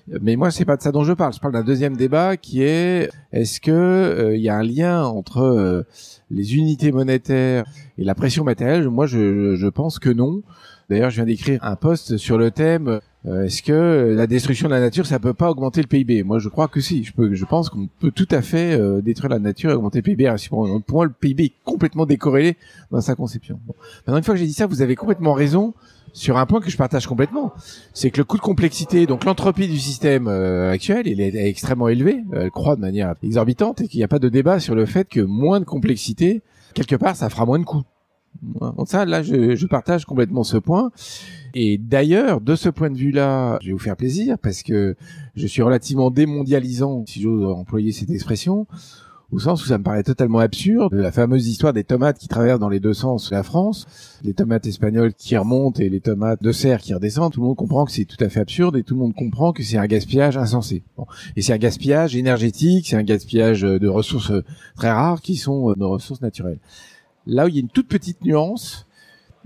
Mais moi, c'est pas de ça dont je parle. Je parle d'un deuxième débat qui est est-ce que euh, il y a un lien entre euh, les unités monétaires et la pression matérielle? Moi, je, je pense que non. D'ailleurs, je viens d'écrire un post sur le thème euh, est-ce que la destruction de la nature, ça peut pas augmenter le PIB Moi, je crois que si. Je, peux, je pense qu'on peut tout à fait euh, détruire la nature et augmenter le PIB. Pour moi, le PIB est complètement décorrélé dans sa conception. Bon. Maintenant, une fois que j'ai dit ça, vous avez complètement raison sur un point que je partage complètement. C'est que le coût de complexité, donc l'entropie du système euh, actuel, il est, extrêmement élevé, elle croît de manière exorbitante et qu'il n'y a pas de débat sur le fait que moins de complexité, quelque part, ça fera moins de coûts. Donc ça, là, je, je partage complètement ce point. Et d'ailleurs, de ce point de vue-là, je vais vous faire plaisir parce que je suis relativement démondialisant, si j'ose employer cette expression, au sens où ça me paraît totalement absurde. La fameuse histoire des tomates qui traversent dans les deux sens la France, les tomates espagnoles qui remontent et les tomates de serre qui redescendent, tout le monde comprend que c'est tout à fait absurde et tout le monde comprend que c'est un gaspillage insensé. Et c'est un gaspillage énergétique, c'est un gaspillage de ressources très rares qui sont nos ressources naturelles. Là où il y a une toute petite nuance,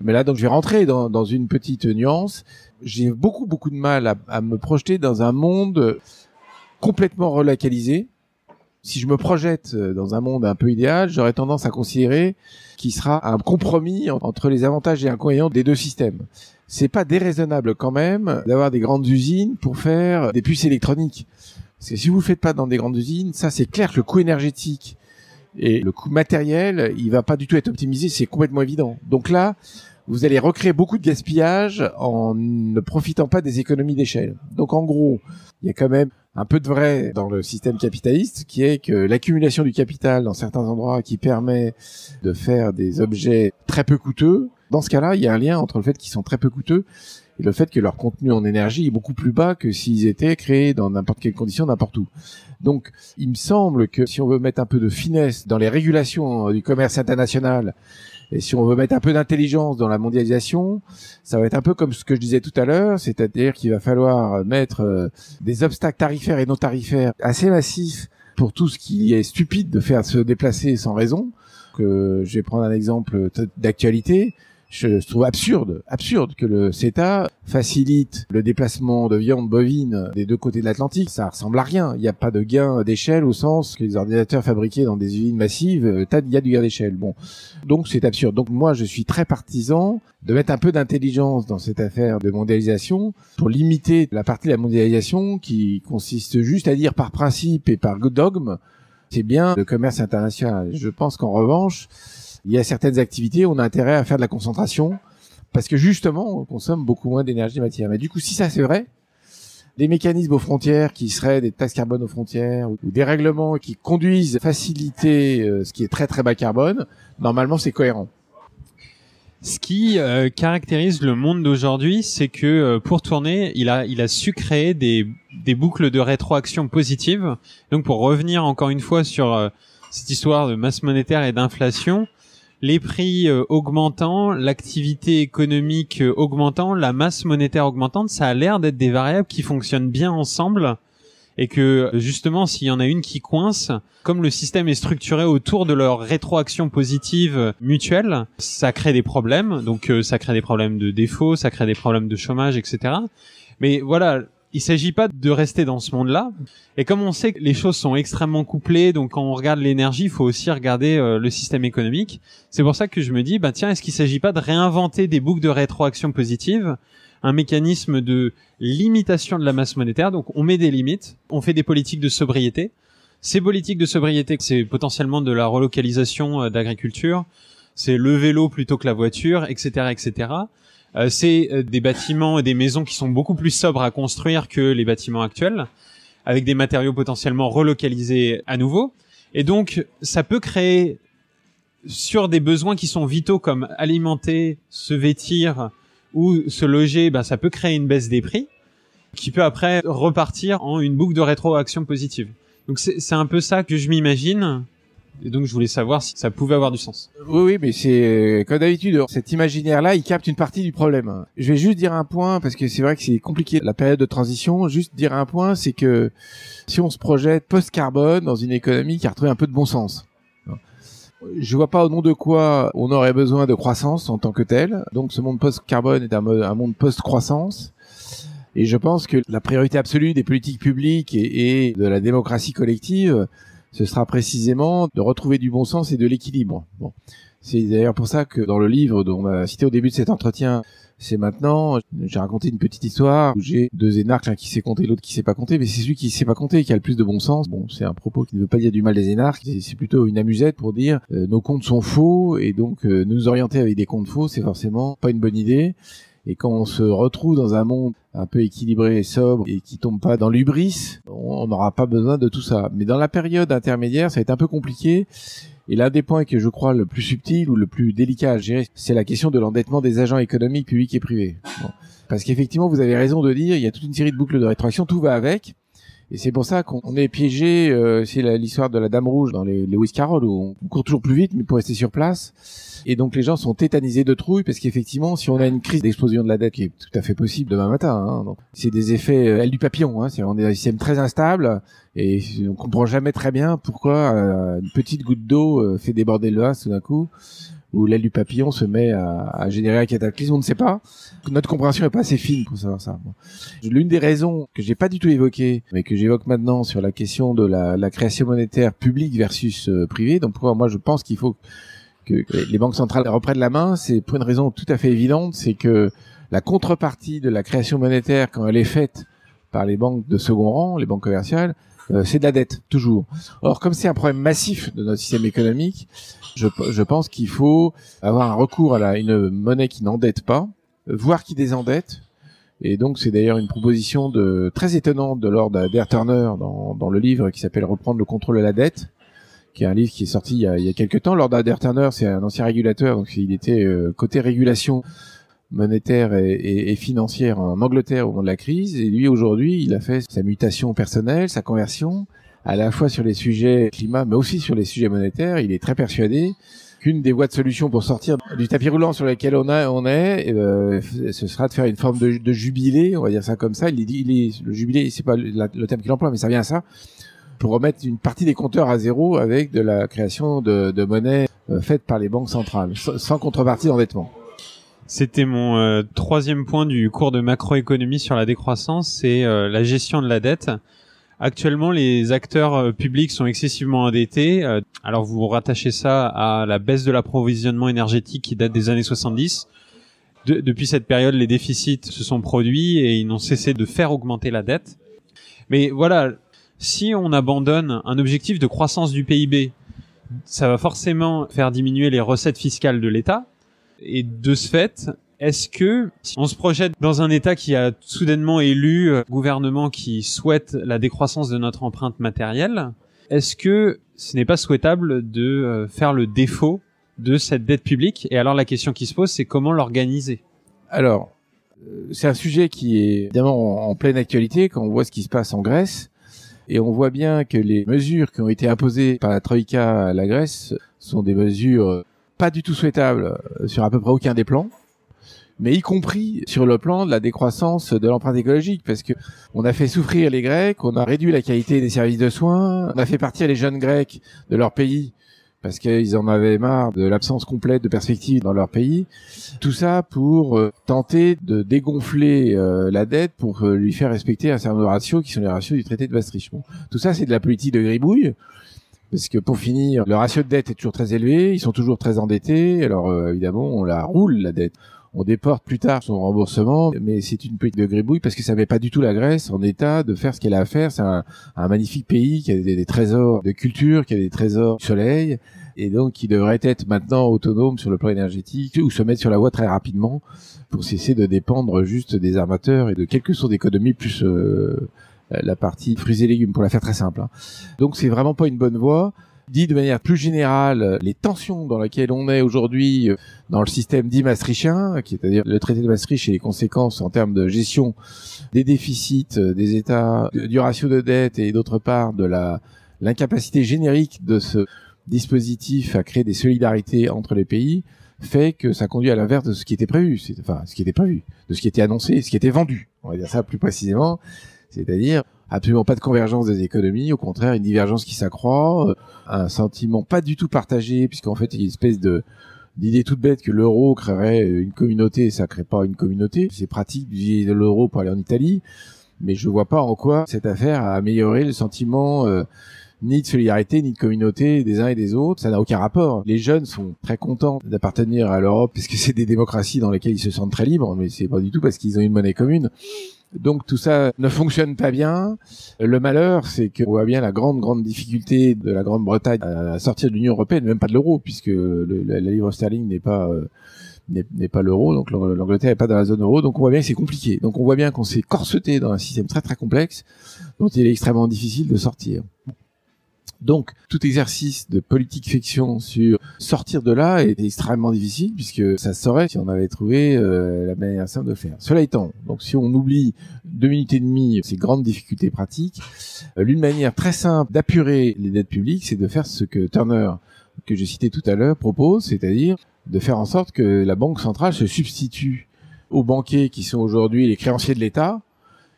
mais là, donc, je vais rentrer dans, dans une petite nuance. J'ai beaucoup, beaucoup de mal à, à, me projeter dans un monde complètement relocalisé. Si je me projette dans un monde un peu idéal, j'aurais tendance à considérer qu'il sera un compromis entre les avantages et inconvénients des deux systèmes. C'est pas déraisonnable quand même d'avoir des grandes usines pour faire des puces électroniques. Parce que si vous le faites pas dans des grandes usines, ça c'est clair que le coût énergétique et le coût matériel, il va pas du tout être optimisé, c'est complètement évident. Donc là, vous allez recréer beaucoup de gaspillage en ne profitant pas des économies d'échelle. Donc en gros, il y a quand même un peu de vrai dans le système capitaliste qui est que l'accumulation du capital dans certains endroits qui permet de faire des objets très peu coûteux, dans ce cas-là, il y a un lien entre le fait qu'ils sont très peu coûteux et le fait que leur contenu en énergie est beaucoup plus bas que s'ils étaient créés dans n'importe quelle condition, n'importe où. Donc, il me semble que si on veut mettre un peu de finesse dans les régulations du commerce international et si on veut mettre un peu d'intelligence dans la mondialisation, ça va être un peu comme ce que je disais tout à l'heure, c'est-à-dire qu'il va falloir mettre euh, des obstacles tarifaires et non tarifaires assez massifs pour tout ce qui est stupide de faire se déplacer sans raison. Que je vais prendre un exemple d'actualité je trouve absurde, absurde que le CETA facilite le déplacement de viande bovine des deux côtés de l'Atlantique. Ça ressemble à rien. Il n'y a pas de gain d'échelle au sens que les ordinateurs fabriqués dans des usines massives, euh, il y a du gain d'échelle. Bon, donc c'est absurde. Donc moi, je suis très partisan de mettre un peu d'intelligence dans cette affaire de mondialisation pour limiter la partie de la mondialisation qui consiste juste à dire par principe et par dogme, c'est bien le commerce international. Je pense qu'en revanche, il y a certaines activités, on a intérêt à faire de la concentration parce que justement, on consomme beaucoup moins d'énergie et matière. Mais du coup, si ça c'est vrai, des mécanismes aux frontières qui seraient des taxes carbone aux frontières ou des règlements qui conduisent à faciliter euh, ce qui est très très bas carbone, normalement c'est cohérent. Ce qui euh, caractérise le monde d'aujourd'hui, c'est que euh, pour tourner, il a, il a su créer des, des boucles de rétroaction positive. Donc pour revenir encore une fois sur cette histoire de masse monétaire et d'inflation, les prix euh, augmentant, l'activité économique euh, augmentant, la masse monétaire augmentante, ça a l'air d'être des variables qui fonctionnent bien ensemble et que justement s'il y en a une qui coince, comme le système est structuré autour de leur rétroaction positive mutuelle, ça crée des problèmes. Donc euh, ça crée des problèmes de défaut, ça crée des problèmes de chômage, etc. Mais voilà, il s'agit pas de rester dans ce monde-là. Et comme on sait que les choses sont extrêmement couplées, donc quand on regarde l'énergie, il faut aussi regarder euh, le système économique. C'est pour ça que je me dis, bah tiens, est-ce qu'il s'agit pas de réinventer des boucles de rétroaction positive, un mécanisme de limitation de la masse monétaire? Donc on met des limites, on fait des politiques de sobriété. Ces politiques de sobriété, c'est potentiellement de la relocalisation euh, d'agriculture, c'est le vélo plutôt que la voiture, etc., etc. Euh, c'est euh, des bâtiments et des maisons qui sont beaucoup plus sobres à construire que les bâtiments actuels, avec des matériaux potentiellement relocalisés à nouveau. Et donc, ça peut créer sur des besoins qui sont vitaux comme alimenter, se vêtir ou se loger, ben, ça peut créer une baisse des prix qui peut après repartir en une boucle de rétroaction positive. Donc c'est un peu ça que je m'imagine et donc je voulais savoir si ça pouvait avoir du sens. Oui, oui, mais c'est comme d'habitude, cet imaginaire-là, il capte une partie du problème. Je vais juste dire un point parce que c'est vrai que c'est compliqué la période de transition. Juste dire un point, c'est que si on se projette post-carbone dans une économie qui a retrouvé un peu de bon sens. Je vois pas au nom de quoi on aurait besoin de croissance en tant que tel. Donc ce monde post-carbone est un, monde post-croissance. Et je pense que la priorité absolue des politiques publiques et de la démocratie collective, ce sera précisément de retrouver du bon sens et de l'équilibre. Bon. C'est d'ailleurs pour ça que dans le livre dont on a cité au début de cet entretien, C'est maintenant, j'ai raconté une petite histoire où j'ai deux énarques, l'un qui sait compter, l'autre qui sait pas compter, mais c'est celui qui sait pas compter qui a le plus de bon sens. Bon, c'est un propos qui ne veut pas dire du mal des énarques, c'est plutôt une amusette pour dire euh, nos comptes sont faux et donc euh, nous orienter avec des comptes faux, c'est forcément pas une bonne idée. Et quand on se retrouve dans un monde un peu équilibré et sobre et qui tombe pas dans l'ubris, on n'aura pas besoin de tout ça. Mais dans la période intermédiaire, ça va être un peu compliqué. Et l'un des points que je crois le plus subtil ou le plus délicat à gérer, c'est la question de l'endettement des agents économiques publics et privés. Parce qu'effectivement, vous avez raison de dire, il y a toute une série de boucles de rétroaction, tout va avec. Et c'est pour ça qu'on est piégé, euh, c'est l'histoire de la Dame Rouge dans les Lewis Carroll, où on court toujours plus vite, mais pour rester sur place. Et donc les gens sont tétanisés de trouille, parce qu'effectivement, si on a une crise d'explosion de la dette, qui est tout à fait possible demain matin, hein, c'est des effets euh, aile du papillon, hein, c'est on est un système très instable, et on comprend jamais très bien pourquoi euh, une petite goutte d'eau euh, fait déborder le vase tout d'un coup où l'aile du papillon se met à, à, générer un cataclysme, on ne sait pas. Notre compréhension est pas assez fine pour savoir ça. L'une des raisons que j'ai pas du tout évoquées, mais que j'évoque maintenant sur la question de la, la création monétaire publique versus euh, privée, donc pourquoi moi je pense qu'il faut que, les banques centrales reprennent la main, c'est pour une raison tout à fait évidente, c'est que la contrepartie de la création monétaire, quand elle est faite par les banques de second rang, les banques commerciales, c'est de la dette, toujours. Or, comme c'est un problème massif de notre système économique, je, je pense qu'il faut avoir un recours à la, une monnaie qui n'endette pas, voire qui désendette. Et donc, c'est d'ailleurs une proposition de très étonnante de Lord Adair Turner dans, dans le livre qui s'appelle Reprendre le contrôle de la dette, qui est un livre qui est sorti il y a, il y a quelques temps. Lord Adair Turner, c'est un ancien régulateur, donc il était euh, côté régulation monétaire et, et, et, financière en Angleterre au moment de la crise. Et lui, aujourd'hui, il a fait sa mutation personnelle, sa conversion, à la fois sur les sujets climat, mais aussi sur les sujets monétaires. Il est très persuadé qu'une des voies de solution pour sortir du tapis roulant sur lequel on, a, on est, euh, ce sera de faire une forme de, de, jubilé, on va dire ça comme ça. Il dit, il est, le jubilé, c'est pas le, thème qu'il emploie, mais ça vient à ça, pour remettre une partie des compteurs à zéro avec de la création de, de monnaie euh, faite par les banques centrales, sans, sans contrepartie d'endettement. C'était mon euh, troisième point du cours de macroéconomie sur la décroissance, c'est euh, la gestion de la dette. Actuellement, les acteurs euh, publics sont excessivement endettés. Alors vous rattachez ça à la baisse de l'approvisionnement énergétique qui date des années 70. De, depuis cette période, les déficits se sont produits et ils n'ont cessé de faire augmenter la dette. Mais voilà, si on abandonne un objectif de croissance du PIB, ça va forcément faire diminuer les recettes fiscales de l'État et de ce fait, est-ce que si on se projette dans un État qui a soudainement élu un gouvernement qui souhaite la décroissance de notre empreinte matérielle, est-ce que ce n'est pas souhaitable de euh, faire le défaut de cette dette publique? Et alors la question qui se pose, c'est comment l'organiser? Alors, euh, c'est un sujet qui est évidemment en pleine actualité quand on voit ce qui se passe en Grèce. Et on voit bien que les mesures qui ont été imposées par la Troïka à la Grèce sont des mesures pas du tout souhaitable euh, sur à peu près aucun des plans mais y compris sur le plan de la décroissance de l'empreinte écologique, parce que on a fait souffrir les Grecs, on a réduit la qualité des services de soins, on a fait partir les jeunes Grecs de leur pays parce qu'ils en avaient marre de l'absence complète de perspective dans leur pays. Tout ça pour euh, tenter de dégonfler euh, la dette pour lui faire respecter un certain nombre de ratios qui sont les ratios du traité de Maastricht. tout ça, c'est de la politique de gribouille. Parce que pour finir, le ratio de dette est toujours très élevé, ils sont toujours très endettés. Alors euh, évidemment, on la roule la dette. On déporte plus tard son remboursement, mais c'est une politique de gribouille parce que ça met pas du tout la Grèce en état de faire ce qu'elle a à faire. C'est un, magnifique pays qui a des, des, trésors de culture, qui a des trésors du soleil, et donc qui devrait être maintenant autonome sur le plan énergétique ou se mettre sur la voie très rapidement pour cesser de dépendre juste des armateurs et de quelques sources d'économie plus euh, la partie fruits et légumes, pour la faire très simple. Hein. Donc c'est vraiment pas une bonne voie. Dit de manière plus générale, les tensions dans lesquelles on est aujourd'hui euh, dans le système dit maastrichtien, qui est à dire le traité de Maastricht et les conséquences en termes de gestion des déficits euh, des États, du ratio de dette et d'autre part de la l'incapacité générique de ce dispositif à créer des solidarités entre les pays, fait que ça conduit à l'inverse de ce qui était prévu, enfin ce qui était prévu, de ce qui était annoncé, ce qui était vendu. On va dire ça plus précisément c'est-à-dire absolument pas de convergence des économies, au contraire une divergence qui s'accroît, euh, un sentiment pas du tout partagé, puisqu'en fait il y a une espèce de d'idée toute bête que l'euro créerait une communauté, ça crée pas une communauté. C'est pratique d'utiliser l'euro pour aller en Italie, mais je vois pas en quoi cette affaire a amélioré le sentiment euh, ni de solidarité, ni de communauté des uns et des autres. Ça n'a aucun rapport. Les jeunes sont très contents d'appartenir à l'Europe puisque c'est des démocraties dans lesquelles ils se sentent très libres, mais c'est pas du tout parce qu'ils ont une monnaie commune. Donc tout ça ne fonctionne pas bien. Le malheur, c'est qu'on voit bien la grande, grande difficulté de la Grande-Bretagne à sortir de l'Union européenne, même pas de l'euro, puisque la, livre sterling n'est pas euh, n'est pas l'euro, donc l'Angleterre n'est pas dans la zone euro, donc on voit bien que c'est compliqué. Donc on voit bien qu'on s'est corseté dans un système très très complexe dont il est extrêmement difficile de sortir. Donc, tout exercice de politique fiction sur sortir de là est extrêmement difficile puisque ça serait si on avait trouvé euh, la manière simple de faire. Cela étant, donc si on oublie deux minutes et demie ces grandes difficultés pratiques, euh, l'une manière très simple d'apurer les dettes publiques, c'est de faire ce que Turner, que j'ai cité tout à l'heure, propose, c'est-à-dire de faire en sorte que la banque centrale se substitue aux banquiers qui sont aujourd'hui les créanciers de l'État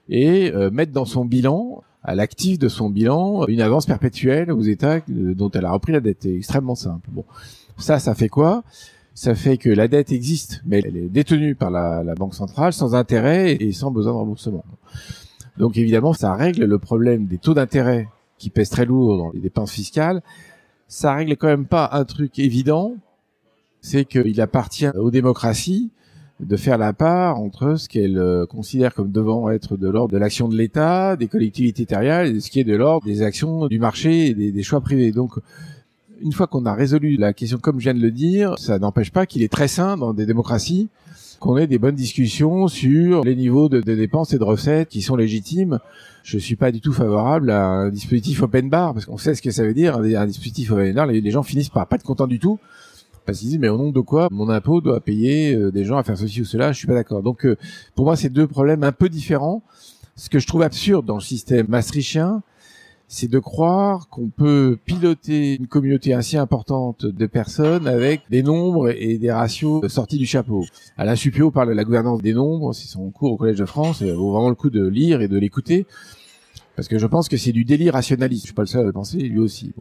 et euh, mettre dans son bilan à l'actif de son bilan une avance perpétuelle aux États dont elle a repris la dette. C'est extrêmement simple. Bon, ça, ça fait quoi? Ça fait que la dette existe, mais elle est détenue par la, la Banque centrale sans intérêt et sans besoin de remboursement. Donc évidemment, ça règle le problème des taux d'intérêt qui pèsent très lourd dans les dépenses fiscales. Ça règle quand même pas un truc évident, c'est qu'il appartient aux démocraties de faire la part entre ce qu'elle euh, considère comme devant être de l'ordre de l'action de l'État, des collectivités territoriales, et ce qui est de l'ordre des actions du marché et des, choix privés. Donc, une fois qu'on a résolu la question comme je viens de le dire, ça n'empêche pas qu'il est très sain dans des démocraties qu'on ait des bonnes discussions sur les niveaux de, dépenses et de recettes qui sont légitimes. Je suis pas du tout favorable à un dispositif open bar parce qu'on sait ce que ça veut dire un, dispositif open bar. Les, les gens finissent par pas être contents du tout parce mais au nom de quoi mon impôt doit payer euh, des gens à faire ceci ou cela, je suis pas d'accord. Donc euh, pour moi c'est deux problèmes un peu différents. Ce que je trouve absurde dans le système maastrichtien, c'est de croire qu'on peut piloter une communauté ainsi importante de personnes avec des nombres et des ratios sortis du chapeau. Alain Supio parle de la gouvernance des nombres, c'est son cours au Collège de France, et vaut vraiment le coup de lire et de l'écouter, parce que je pense que c'est du délit rationaliste. Je suis pas le seul à le penser, lui aussi.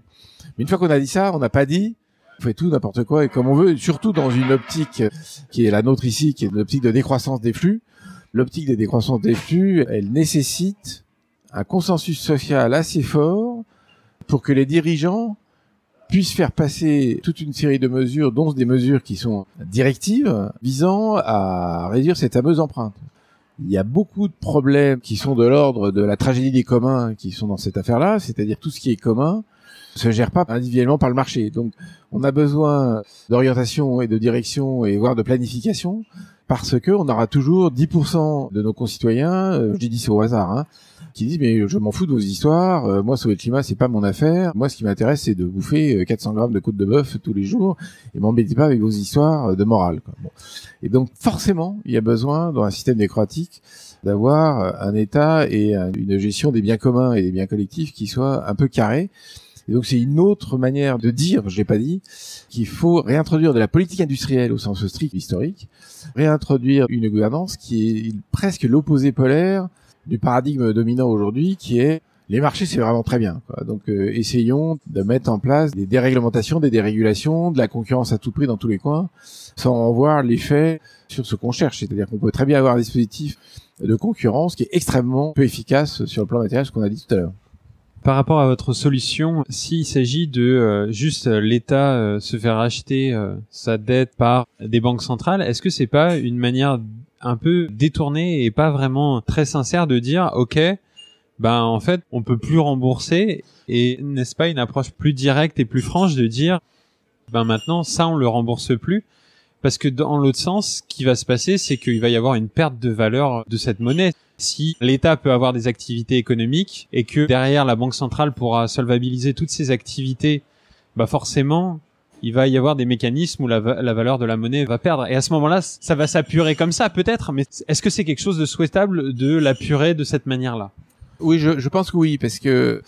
Mais une fois qu'on a dit ça, on n'a pas dit on fait tout n'importe quoi et comme on veut, surtout dans une optique qui est la nôtre ici, qui est l'optique de décroissance des flux. L'optique de décroissance des flux, elle nécessite un consensus social assez fort pour que les dirigeants puissent faire passer toute une série de mesures, dont des mesures qui sont directives, visant à réduire cette fameuse empreinte. Il y a beaucoup de problèmes qui sont de l'ordre de la tragédie des communs qui sont dans cette affaire-là, c'est-à-dire tout ce qui est commun se gère pas individuellement par le marché. Donc, on a besoin d'orientation et de direction et voire de planification parce que on aura toujours 10% de nos concitoyens, euh, je dis ça au hasard, hein, qui disent mais je m'en fous de vos histoires, euh, moi sauver le climat c'est pas mon affaire, moi ce qui m'intéresse c'est de bouffer 400 euh, grammes de côte de bœuf tous les jours et m'embêtez pas avec vos histoires de morale. Quoi. Bon. Et donc forcément il y a besoin dans un système démocratique d'avoir un État et une gestion des biens communs et des biens collectifs qui soit un peu carré et donc c'est une autre manière de dire, je l'ai pas dit, qu'il faut réintroduire de la politique industrielle au sens strict historique, réintroduire une gouvernance qui est presque l'opposé polaire du paradigme dominant aujourd'hui, qui est les marchés, c'est vraiment très bien. Quoi. Donc, euh, essayons de mettre en place des déréglementations, des dérégulations, de la concurrence à tout prix dans tous les coins, sans voir l'effet sur ce qu'on cherche. C'est-à-dire qu'on peut très bien avoir un dispositif de concurrence qui est extrêmement peu efficace sur le plan matériel, ce qu'on a dit tout à l'heure. Par rapport à votre solution, s'il s'agit de euh, juste euh, l'État euh, se faire acheter sa dette par des banques centrales, est-ce que c'est pas une manière un peu détournée et pas vraiment très sincère de dire OK, ben en fait, on peut plus rembourser et n'est-ce pas une approche plus directe et plus franche de dire ben maintenant ça on le rembourse plus parce que dans l'autre sens, ce qui va se passer, c'est qu'il va y avoir une perte de valeur de cette monnaie. Si l'État peut avoir des activités économiques et que derrière la Banque centrale pourra solvabiliser toutes ces activités, bah forcément, il va y avoir des mécanismes où la, valeur de la monnaie va perdre. Et à ce moment-là, ça va s'apurer comme ça, peut-être. Mais est-ce que c'est quelque chose de souhaitable de l'apurer de cette manière-là? Oui, je, je pense que oui, parce que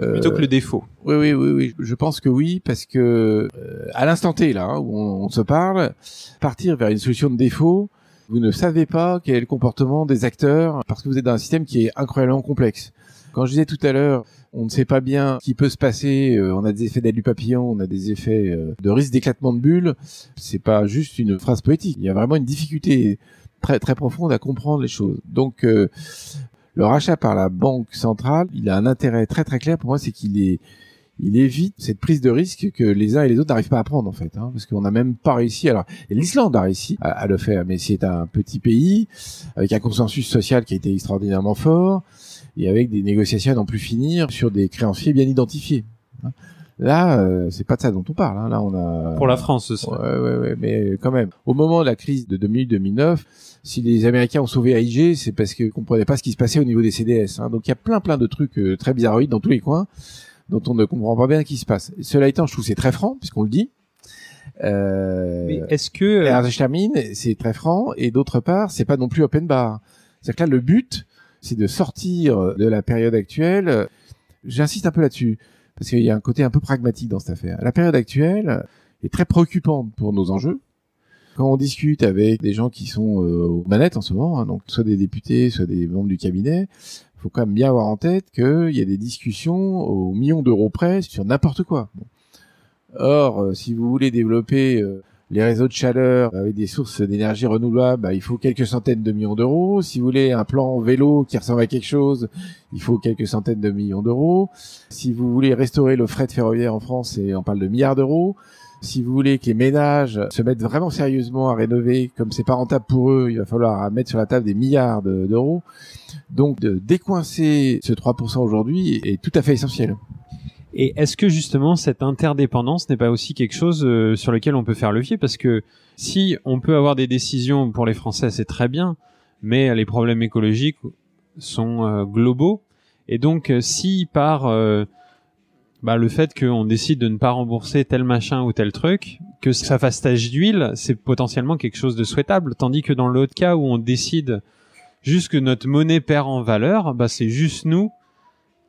plutôt que le défaut. Oui, oui, oui, oui. Je pense que oui, parce que euh, à l'instant T là où on, se parle, partir vers une solution de défaut, vous ne savez pas quel est le comportement des acteurs parce que vous êtes dans un système qui est incroyablement complexe. Quand je disais tout à l'heure, on ne sait pas bien ce qui peut se passer. Euh, on a des effets d'aide du papillon, on a des effets de risque d'éclatement de bulles. C'est pas juste une phrase poétique. Il y a vraiment une difficulté très très profonde à comprendre les choses. Donc le rachat par la banque centrale, il a un intérêt très très clair pour moi, c'est qu'il est il évite cette prise de risque que les uns et les autres n'arrivent pas à prendre en fait, hein, parce qu'on n'a même pas réussi. Alors l'Islande a réussi à, le faire, mais c'est un petit pays avec un consensus social qui a été extraordinairement fort et avec des négociations à n'en plus finir sur des créanciers bien identifiés. Hein. Là, euh, c'est pas de ça dont on parle. Hein. Là, on a pour la France, ce ouais, ouais, ouais, mais quand même, au moment de la crise de 2000-2009, si les Américains ont sauvé AIG, c'est parce qu'ils comprenaient pas ce qui se passait au niveau des CDS. Hein. Donc il y a plein plein de trucs euh, très bizarroïdes dans tous les coins dont on ne comprend pas bien ce qui se passe. Cela étant, je trouve c'est très franc puisqu'on le dit. Euh, mais est-ce que je termine, c'est très franc et d'autre part, c'est pas non plus open bar. C'est-à-dire que là, le but, c'est de sortir de la période actuelle. J'insiste un peu là-dessus parce qu'il y a un côté un peu pragmatique dans cette affaire. La période actuelle est très préoccupante pour nos enjeux. Quand on discute avec des gens qui sont euh, aux manettes en ce moment, hein, donc soit des députés, soit des membres du cabinet, il faut quand même bien avoir en tête qu'il y a des discussions aux millions d'euros près sur n'importe quoi. Or, euh, si vous voulez développer euh, les réseaux de chaleur avec des sources d'énergie renouvelables, bah, il faut quelques centaines de millions d'euros. Si vous voulez un plan vélo qui ressemble à quelque chose, il faut quelques centaines de millions d'euros. Si vous voulez restaurer le fret ferroviaire en France, et on parle de milliards d'euros. Si vous voulez que les ménages se mettent vraiment sérieusement à rénover, comme c'est pas rentable pour eux, il va falloir mettre sur la table des milliards d'euros. Donc décoincer ce 3% aujourd'hui est tout à fait essentiel. Et est-ce que justement cette interdépendance n'est pas aussi quelque chose euh, sur lequel on peut faire levier? Parce que si on peut avoir des décisions pour les Français, c'est très bien, mais les problèmes écologiques sont euh, globaux. Et donc euh, si par bah, le fait qu'on décide de ne pas rembourser tel machin ou tel truc, que ça fasse tache d'huile, c'est potentiellement quelque chose de souhaitable. Tandis que dans l'autre cas où on décide juste que notre monnaie perd en valeur, bah, c'est juste nous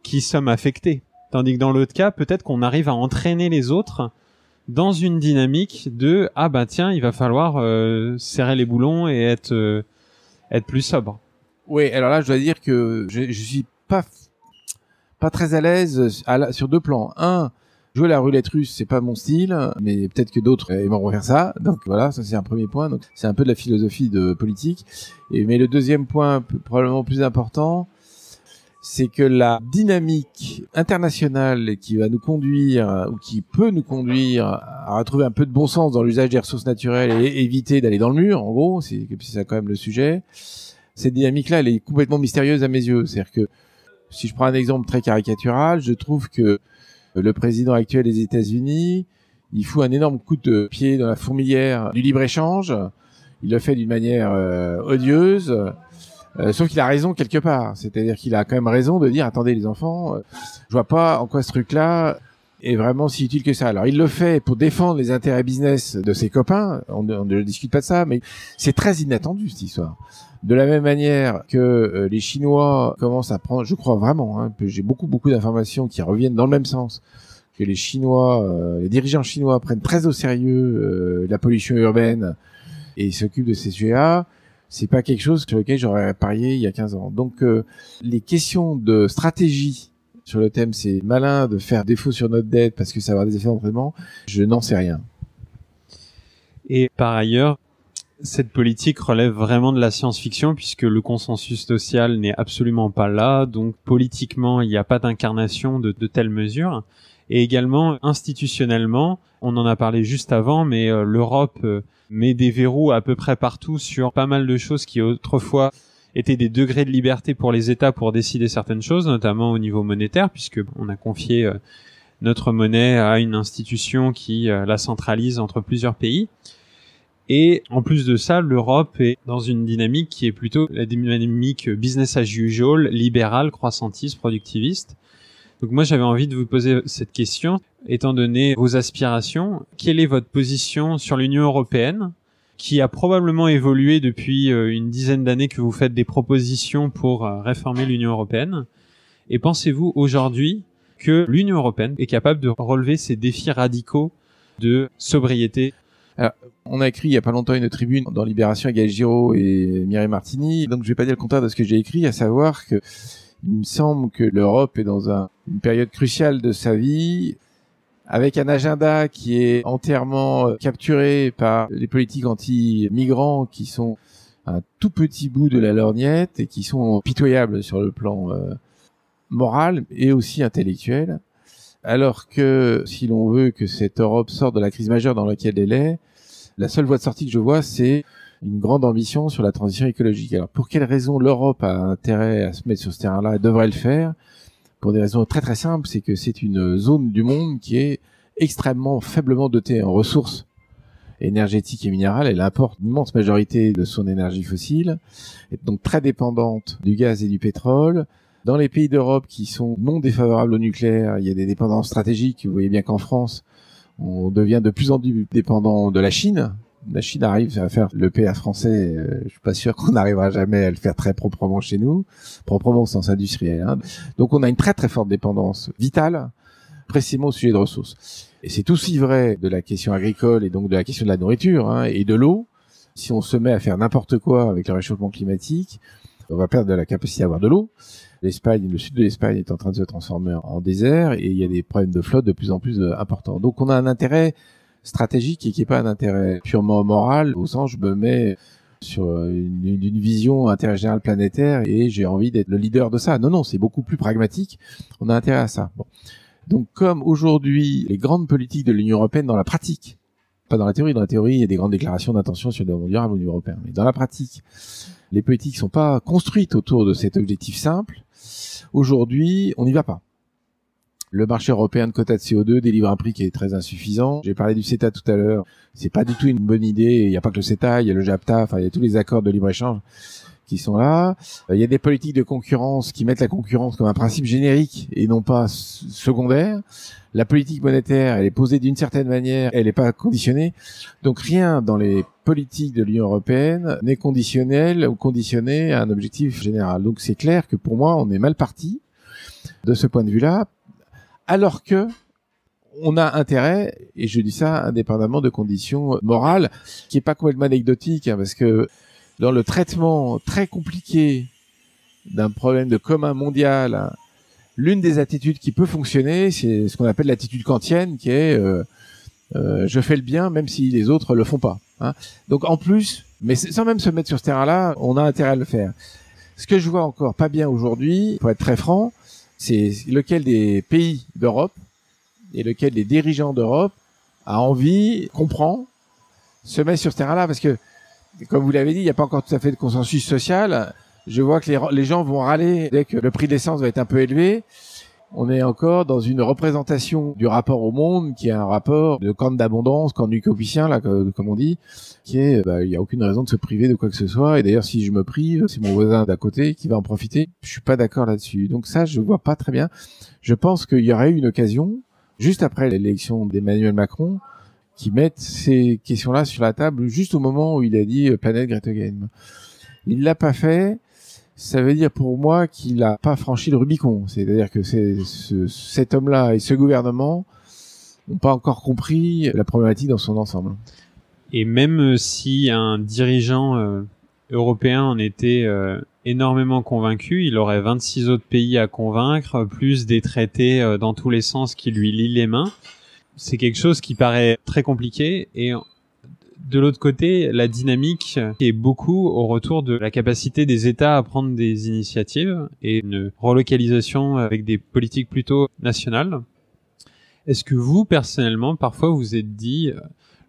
qui sommes affectés. Tandis que dans l'autre cas, peut-être qu'on arrive à entraîner les autres dans une dynamique de ah bah tiens, il va falloir euh, serrer les boulons et être euh, être plus sobre. Oui, alors là, je dois dire que je, suis pas pas très à l'aise sur deux plans. Un, jouer la roulette russe, c'est pas mon style, mais peut-être que d'autres aimeront faire ça. Donc voilà, ça c'est un premier point. C'est un peu de la philosophie de politique. Et mais le deuxième point, probablement plus important, c'est que la dynamique internationale qui va nous conduire ou qui peut nous conduire à retrouver un peu de bon sens dans l'usage des ressources naturelles et éviter d'aller dans le mur, en gros, c'est ça quand même le sujet. Cette dynamique-là, elle est complètement mystérieuse à mes yeux. C'est-à-dire que si je prends un exemple très caricatural, je trouve que le président actuel des États-Unis, il fout un énorme coup de pied dans la fourmilière du libre-échange. Il le fait d'une manière euh, odieuse, euh, sauf qu'il a raison quelque part. C'est-à-dire qu'il a quand même raison de dire, attendez les enfants, euh, je vois pas en quoi ce truc-là est vraiment si utile que ça. Alors il le fait pour défendre les intérêts business de ses copains, on, on ne discute pas de ça, mais c'est très inattendu cette histoire. De la même manière que euh, les Chinois commencent à prendre, je crois vraiment, hein, j'ai beaucoup beaucoup d'informations qui reviennent dans le même sens, que les Chinois, euh, les dirigeants chinois prennent très au sérieux euh, la pollution urbaine et s'occupent de ces sujets-là. C'est pas quelque chose sur lequel j'aurais parié il y a 15 ans. Donc les questions de stratégie sur le thème, c'est malin de faire défaut sur notre dette parce que ça va avoir des effets d'entraînement. Je n'en sais rien. Et par ailleurs, cette politique relève vraiment de la science-fiction puisque le consensus social n'est absolument pas là, donc politiquement il n'y a pas d'incarnation de, de telles mesures. Et également institutionnellement, on en a parlé juste avant, mais euh, l'Europe euh, met des verrous à peu près partout sur pas mal de choses qui autrefois étaient des degrés de liberté pour les États pour décider certaines choses, notamment au niveau monétaire, puisque on a confié euh, notre monnaie à une institution qui la centralise entre plusieurs pays. Et en plus de ça, l'Europe est dans une dynamique qui est plutôt la dynamique business as usual, libérale, croissantiste, productiviste. Donc moi j'avais envie de vous poser cette question, étant donné vos aspirations, quelle est votre position sur l'Union européenne, qui a probablement évolué depuis euh, une dizaine d'années que vous faites des propositions pour euh, réformer l'Union européenne, et pensez-vous aujourd'hui que l'Union européenne est capable de relever ces défis radicaux de sobriété? Alors, on a écrit il y a pas longtemps une tribune dans Libération avec Gaël Giraud et Mireille Martini, donc je vais pas dire le contraire de ce que j'ai écrit, à savoir que il me semble que l'Europe est dans un, une période cruciale de sa vie, avec un agenda qui est entièrement euh, capturé par les politiques anti-migrants qui sont un tout petit bout de la lorgnette et qui sont pitoyables sur le plan euh, moral et aussi intellectuel. Alors que si l'on veut que cette Europe sorte de la crise majeure dans laquelle elle est, la seule voie de sortie que je vois, c'est une grande ambition sur la transition écologique. Alors pour quelle raison l'Europe a intérêt à se mettre sur ce terrain-là et devrait le faire? Pour des raisons très très simples, c'est que c'est une zone du monde qui est extrêmement faiblement dotée en ressources énergétiques et minérales. Elle importe une immense majorité de son énergie fossile, est donc très dépendante du gaz et du pétrole. Dans les pays d'Europe qui sont non défavorables au nucléaire, il y a des dépendances stratégiques. Vous voyez bien qu'en France, on devient de plus en plus dépendant de la Chine. La Chine arrive à faire le PA français. Euh, je suis pas sûr qu'on n'arrivera jamais à le faire très proprement chez nous, proprement au sens industriel. Hein. Donc on a une très très forte dépendance vitale, précisément au sujet de ressources. Et c'est aussi vrai de la question agricole et donc de la question de la nourriture hein, et de l'eau. Si on se met à faire n'importe quoi avec le réchauffement climatique, on va perdre de la capacité à avoir de l'eau. L'Espagne, le sud de l'Espagne est en train de se transformer en désert et il y a des problèmes de flotte de plus en plus euh, importants. Donc on a un intérêt stratégique et qui n'est pas un intérêt purement moral au sens je me mets sur une, une vision intérêt général planétaire et j'ai envie d'être le leader de ça. Non, non, c'est beaucoup plus pragmatique. On a intérêt à ça. Bon. Donc comme aujourd'hui les grandes politiques de l'Union européenne dans la pratique, pas dans la théorie, dans la théorie il y a des grandes déclarations d'intention sur le développement durable au niveau européen, mais dans la pratique, les politiques sont pas construites autour de cet objectif simple Aujourd'hui, on n'y va pas. Le marché européen de quotas de CO2 délivre un prix qui est très insuffisant. J'ai parlé du CETA tout à l'heure. C'est pas du tout une bonne idée. Il n'y a pas que le CETA, il y a le JAPTA, enfin, il y a tous les accords de libre-échange qui sont là. Il y a des politiques de concurrence qui mettent la concurrence comme un principe générique et non pas secondaire. La politique monétaire, elle est posée d'une certaine manière, elle n'est pas conditionnée. Donc rien dans les politiques de l'Union européenne n'est conditionnel ou conditionné à un objectif général. Donc c'est clair que pour moi, on est mal parti de ce point de vue-là, alors que on a intérêt, et je dis ça indépendamment de conditions morales, qui est pas complètement anecdotique, hein, parce que dans le traitement très compliqué d'un problème de commun mondial, l'une des attitudes qui peut fonctionner, c'est ce qu'on appelle l'attitude kantienne, qui est euh, euh, je fais le bien même si les autres le font pas. Hein. Donc en plus, mais sans même se mettre sur ce terrain-là, on a intérêt à le faire. Ce que je vois encore pas bien aujourd'hui, pour être très franc, c'est lequel des pays d'Europe et lequel des dirigeants d'Europe a envie, comprend, se met sur ce terrain-là, parce que comme vous l'avez dit, il n'y a pas encore tout à fait de consensus social. Je vois que les, les gens vont râler dès que le prix de l'essence va être un peu élevé. On est encore dans une représentation du rapport au monde qui est un rapport de camp d'abondance, camp utopicien, là, comme on dit, qui est, bah, il n'y a aucune raison de se priver de quoi que ce soit. Et d'ailleurs, si je me prive, c'est mon voisin d'à côté qui va en profiter. Je suis pas d'accord là-dessus. Donc ça, je vois pas très bien. Je pense qu'il y aurait eu une occasion, juste après l'élection d'Emmanuel Macron, qui mettent ces questions-là sur la table juste au moment où il a dit euh, planète Greta Game. Il l'a pas fait. Ça veut dire pour moi qu'il n'a pas franchi le Rubicon. C'est-à-dire que cet homme-là et ce gouvernement n'ont pas encore compris la problématique dans son ensemble. Et même euh, si un dirigeant euh, européen en était énormément convaincu, il aurait 26 autres pays à convaincre, plus des traités dans tous les sens qui lui lient les mains c'est quelque chose qui paraît très compliqué et de l'autre côté, la dynamique est beaucoup au retour de la capacité des États à prendre des initiatives et une relocalisation avec des politiques plutôt nationales. Est-ce que vous, personnellement, parfois vous êtes dit euh,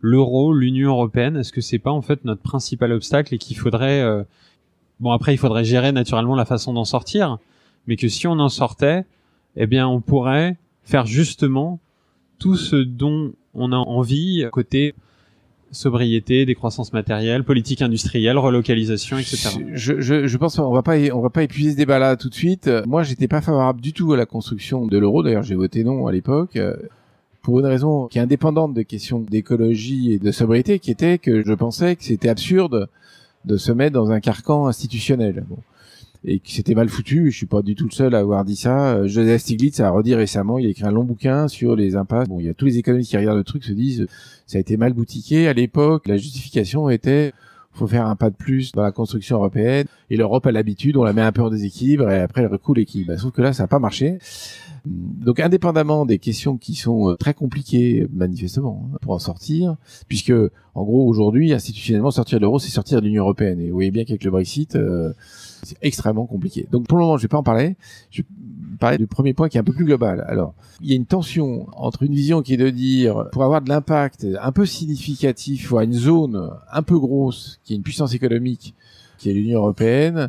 l'euro, l'Union européenne, est-ce que c'est pas en fait notre principal obstacle et qu'il faudrait, euh, bon après il faudrait gérer naturellement la façon d'en sortir, mais que si on en sortait, eh bien on pourrait faire justement tout ce dont on a envie côté sobriété, décroissance matérielle, politique industrielle, relocalisation, etc. Je, je, je pense qu'on va pas on va pas épuiser ce débat là tout de suite. Moi, j'étais pas favorable du tout à la construction de l'euro. D'ailleurs, j'ai voté non à l'époque pour une raison qui est indépendante des questions d'écologie et de sobriété, qui était que je pensais que c'était absurde de se mettre dans un carcan institutionnel. Et que c'était mal foutu. Je suis pas du tout le seul à avoir dit ça. Euh, Joseph Stiglitz a redit récemment, il a écrit un long bouquin sur les impasses. Bon, il y a tous les économistes qui regardent le truc se disent ça a été mal boutiqué. À l'époque, la justification était faut faire un pas de plus dans la construction européenne et l'Europe a l'habitude, on la met un peu en déséquilibre et après elle recoule l'équilibre. Sauf que là, ça n'a pas marché. Donc indépendamment des questions qui sont euh, très compliquées manifestement hein, pour en sortir, puisque en gros aujourd'hui institutionnellement sortir de l'euro c'est sortir de l'Union européenne et vous voyez bien qu'avec le Brexit, euh, C'est extrêmement compliqué. Donc pour le moment, je vais pas en parler. Je vais parler du premier point qui est un peu plus global. Alors, il y a une tension entre une vision qui est de dire, pour avoir de l'impact un peu significatif, il une zone un peu grosse, qui est une puissance économique, qui est l'Union européenne,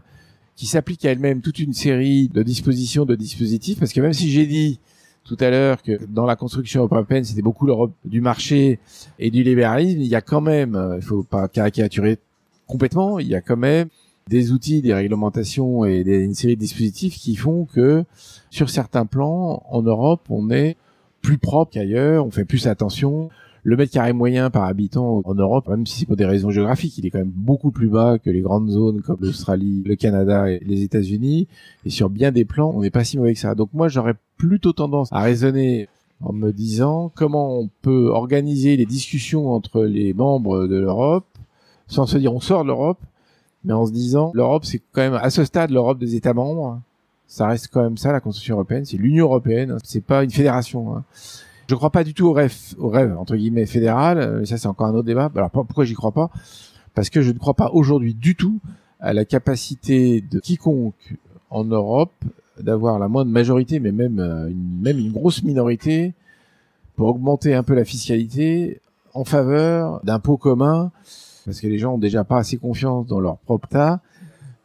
qui s'applique à elle-même toute une série de dispositions, de dispositifs, parce que même si j'ai dit tout à l'heure que dans la construction européenne, c'était beaucoup l'Europe du marché et du libéralisme, il y a quand même, euh, il faut pas caricaturer complètement, il y a quand même des outils, des réglementations et des, une série de dispositifs qui font que sur certains plans, en Europe, on est plus propre qu'ailleurs, on fait plus attention. Le mètre carré moyen par habitant en Europe, même si c'est pour des raisons géographiques, il est quand même beaucoup plus bas que les grandes zones comme l'Australie, le Canada et les États-Unis. Et sur bien des plans, on n'est pas si mauvais que ça. Donc moi, j'aurais plutôt tendance à raisonner en me disant comment on peut organiser les discussions entre les membres de l'Europe sans se dire on sort de l'Europe, mais en se disant l'Europe c'est quand même à ce stade l'Europe des États membres. Ça reste quand même ça la construction européenne, c'est l'Union européenne, c'est pas une fédération. Hein. Je crois pas du tout au rêve, au rêve entre guillemets fédéral, mais ça c'est encore un autre débat. Alors pourquoi j'y crois pas? Parce que je ne crois pas aujourd'hui du tout à la capacité de quiconque en Europe d'avoir la moindre majorité, mais même euh, une, même une grosse minorité, pour augmenter un peu la fiscalité en faveur d'impôts communs parce que les gens ont déjà pas assez confiance dans leur propre tas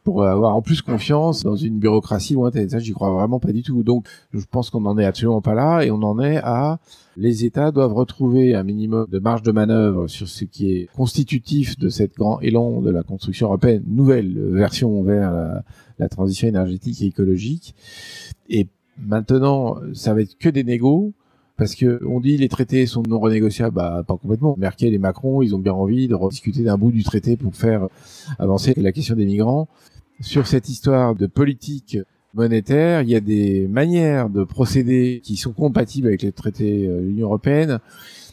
pour avoir en plus confiance dans une bureaucratie lointaine. Ça, j'y crois vraiment pas du tout. Donc, je pense qu'on n'en est absolument pas là et on en est à les États doivent retrouver un minimum de marge de manœuvre sur ce qui est constitutif de cette grand élan de la construction européenne, nouvelle version vers la, la transition énergétique et écologique. Et maintenant, ça va être que des négos parce que on dit les traités sont non renégociables, bah pas complètement. Merkel et Macron, ils ont bien envie de rediscuter d'un bout du traité pour faire avancer la question des migrants. Sur cette histoire de politique monétaire, il y a des manières de procéder qui sont compatibles avec les traités de l'Union européenne.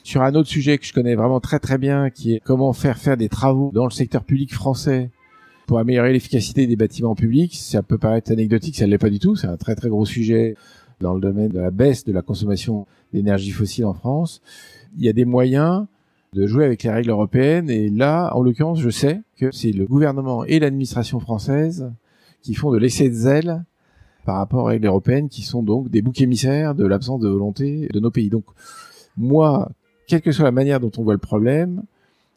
Sur un autre sujet que je connais vraiment très très bien, qui est comment faire faire des travaux dans le secteur public français pour améliorer l'efficacité des bâtiments publics. Ça peut paraître anecdotique, ça ne l'est pas du tout. C'est un très très gros sujet dans le domaine de la baisse de la consommation d'énergie fossile en France. Il y a des moyens de jouer avec les règles européennes et là, en l'occurrence, je sais que c'est le gouvernement et l'administration française qui font de l'excès de zèle par rapport aux règles européennes qui sont donc des boucs émissaires de l'absence de volonté de nos pays. Donc, moi, quelle que soit la manière dont on voit le problème,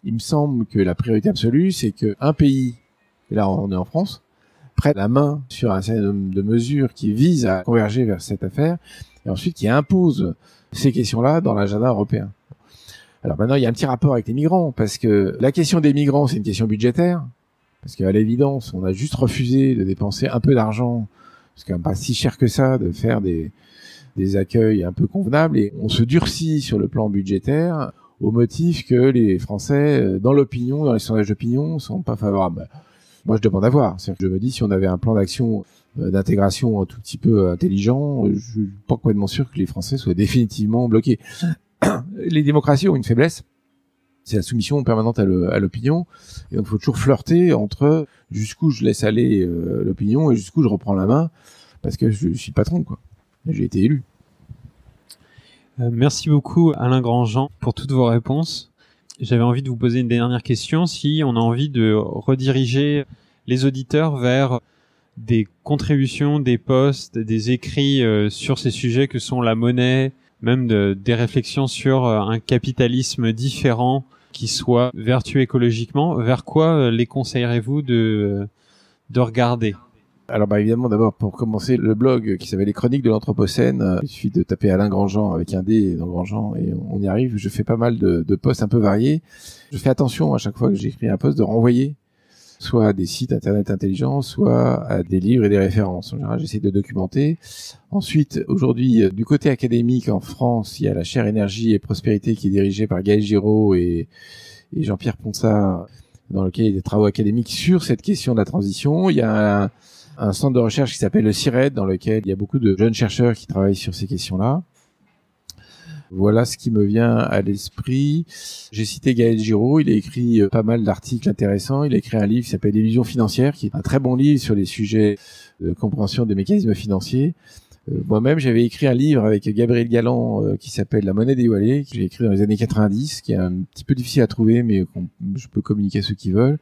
il me semble que la priorité absolue, c'est qu'un pays, et là on est en France, prête la main sur un certain nombre de mesures qui visent à converger vers cette affaire, et ensuite qui impose ces questions-là dans l'agenda européen. Alors maintenant, il y a un petit rapport avec les migrants, parce que la question des migrants, c'est une question budgétaire, parce qu'à l'évidence, on a juste refusé de dépenser un peu d'argent, quand même pas si cher que ça de faire des, des accueils un peu convenables, et on se durcit sur le plan budgétaire au motif que les Français, euh, dans l'opinion, dans les sondages d'opinion, sont pas favorables. Moi, je demande à voir. Je me dis, si on avait un plan d'action euh, d'intégration un tout petit peu intelligent, je suis pas complètement sûr que les Français soient [LAUGHS] définitivement bloqués. [CLEARS THROAT] les démocraties ont une faiblesse, c'est la soumission permanente à l'opinion. Et donc, il faut toujours flirter entre jusqu'où je laisse aller euh, l'opinion et jusqu'où je reprends la main, parce que je, suis patron, quoi. J'ai été élu. Euh, merci beaucoup, Alain Grandjean, pour toutes vos réponses j'avais envie de vous poser une dernière question. Si on a envie de rediriger les auditeurs vers des contributions, des posts, des écrits euh, sur ces sujets que sont la monnaie, même des réflexions sur euh, un capitalisme différent qui soit vertueux écologiquement, vers quoi euh, les conseillerez-vous de, de regarder? Alors bah évidemment d'abord pour commencer le blog qui s'appelle les chroniques de l'anthropocène, euh, il suffit de taper Alain Grandjean avec un D dans Grandjean et on y arrive. Je fais pas mal de, posts un peu variés. Je fais attention à chaque fois que j'écris un post de renvoyer soit à des sites internet intelligents, soit à des livres et des références. En général, j'essaie de documenter. Ensuite, aujourd'hui, euh, du côté académique en France, il y a la chaire énergie et prospérité qui est dirigée par Gaël Giraud et, et Jean-Pierre Ponsard, dans lequel il y a des travaux académiques sur cette question de la transition. Il y a un, un centre de recherche qui s'appelle le CIRED, dans lequel il y a beaucoup de jeunes chercheurs qui travaillent sur ces questions-là. Voilà ce qui me vient à l'esprit. J'ai cité Gaël Giraud, il a écrit euh, pas mal d'articles intéressants. Il a écrit un livre qui s'appelle Illusion financière, qui est un très bon livre sur les sujets de compréhension des mécanismes financiers. Euh, moi-même, j'avais écrit un livre avec Gabriel Galland euh, qui s'appelle La monnaie dévoilée, que j'ai écrit dans les années 90, qui est un petit peu difficile à trouver, mais je peux communiquer à ceux qui veulent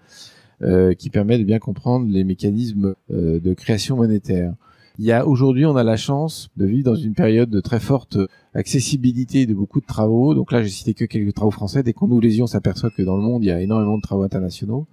euh, qui permet de bien comprendre les mécanismes euh, de création monétaire. Il y a aujourd'hui, on a la chance de vivre dans une période de très forte accessibilité de beaucoup de travaux. Donc là, j'ai cité que quelques travaux français. Dès qu'on ouvre les yeux, on s'aperçoit que dans le monde, il y a énormément de travaux internationaux.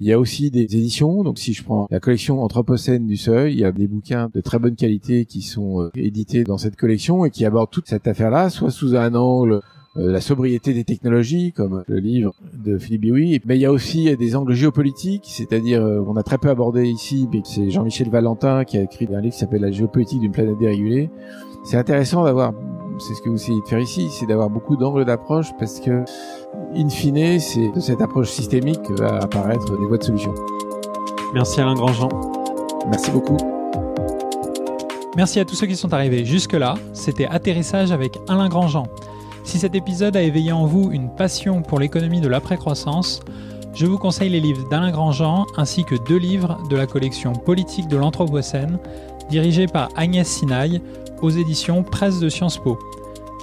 Il y a aussi des éditions. Donc, si je prends la collection Anthropocène du Seuil, il y a des bouquins de très bonne qualité qui sont euh, édités dans cette collection et qui abordent toute cette affaire-là, soit sous un angle la sobriété des technologies, comme le livre de Philippe Biouy. Mais il y a aussi des angles géopolitiques, c'est-à-dire euh, on a très peu abordé ici, mais c'est Jean-Michel Valentin qui a écrit un livre qui s'appelle La géopolitique d'une planète dérégulée. C'est intéressant d'avoir, c'est ce que vous essayez de faire ici, c'est d'avoir beaucoup d'angles d'approche parce que, in fine, c'est de cette approche systémique que va apparaître des voies de solution. Merci Alain Grandjean. Merci beaucoup. Merci à tous ceux qui sont arrivés jusque-là. C'était Atterrissage avec Alain Grandjean. Si cet épisode a éveillé en vous une passion pour l'économie de l'après-croissance, je vous conseille les livres d'Alain Grandjean ainsi que deux livres de la collection Politique de l'Anthropocène, dirigés par Agnès Sinaï aux éditions Presse de Sciences Po.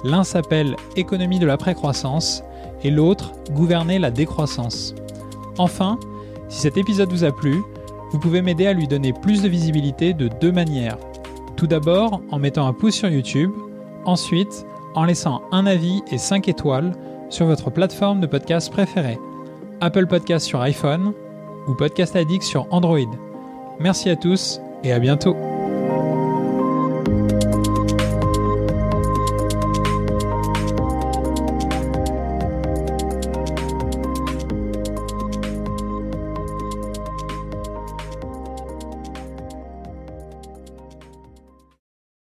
L'un s'appelle Économie de l'après-croissance et l'autre Gouverner la décroissance. Enfin, si cet épisode vous a plu, vous pouvez m'aider à lui donner plus de visibilité de deux manières. Tout d'abord en mettant un pouce sur YouTube, ensuite en laissant un avis et 5 étoiles sur votre plateforme de podcast préférée, Apple Podcast sur iPhone ou Podcast Addict sur Android. Merci à tous et à bientôt.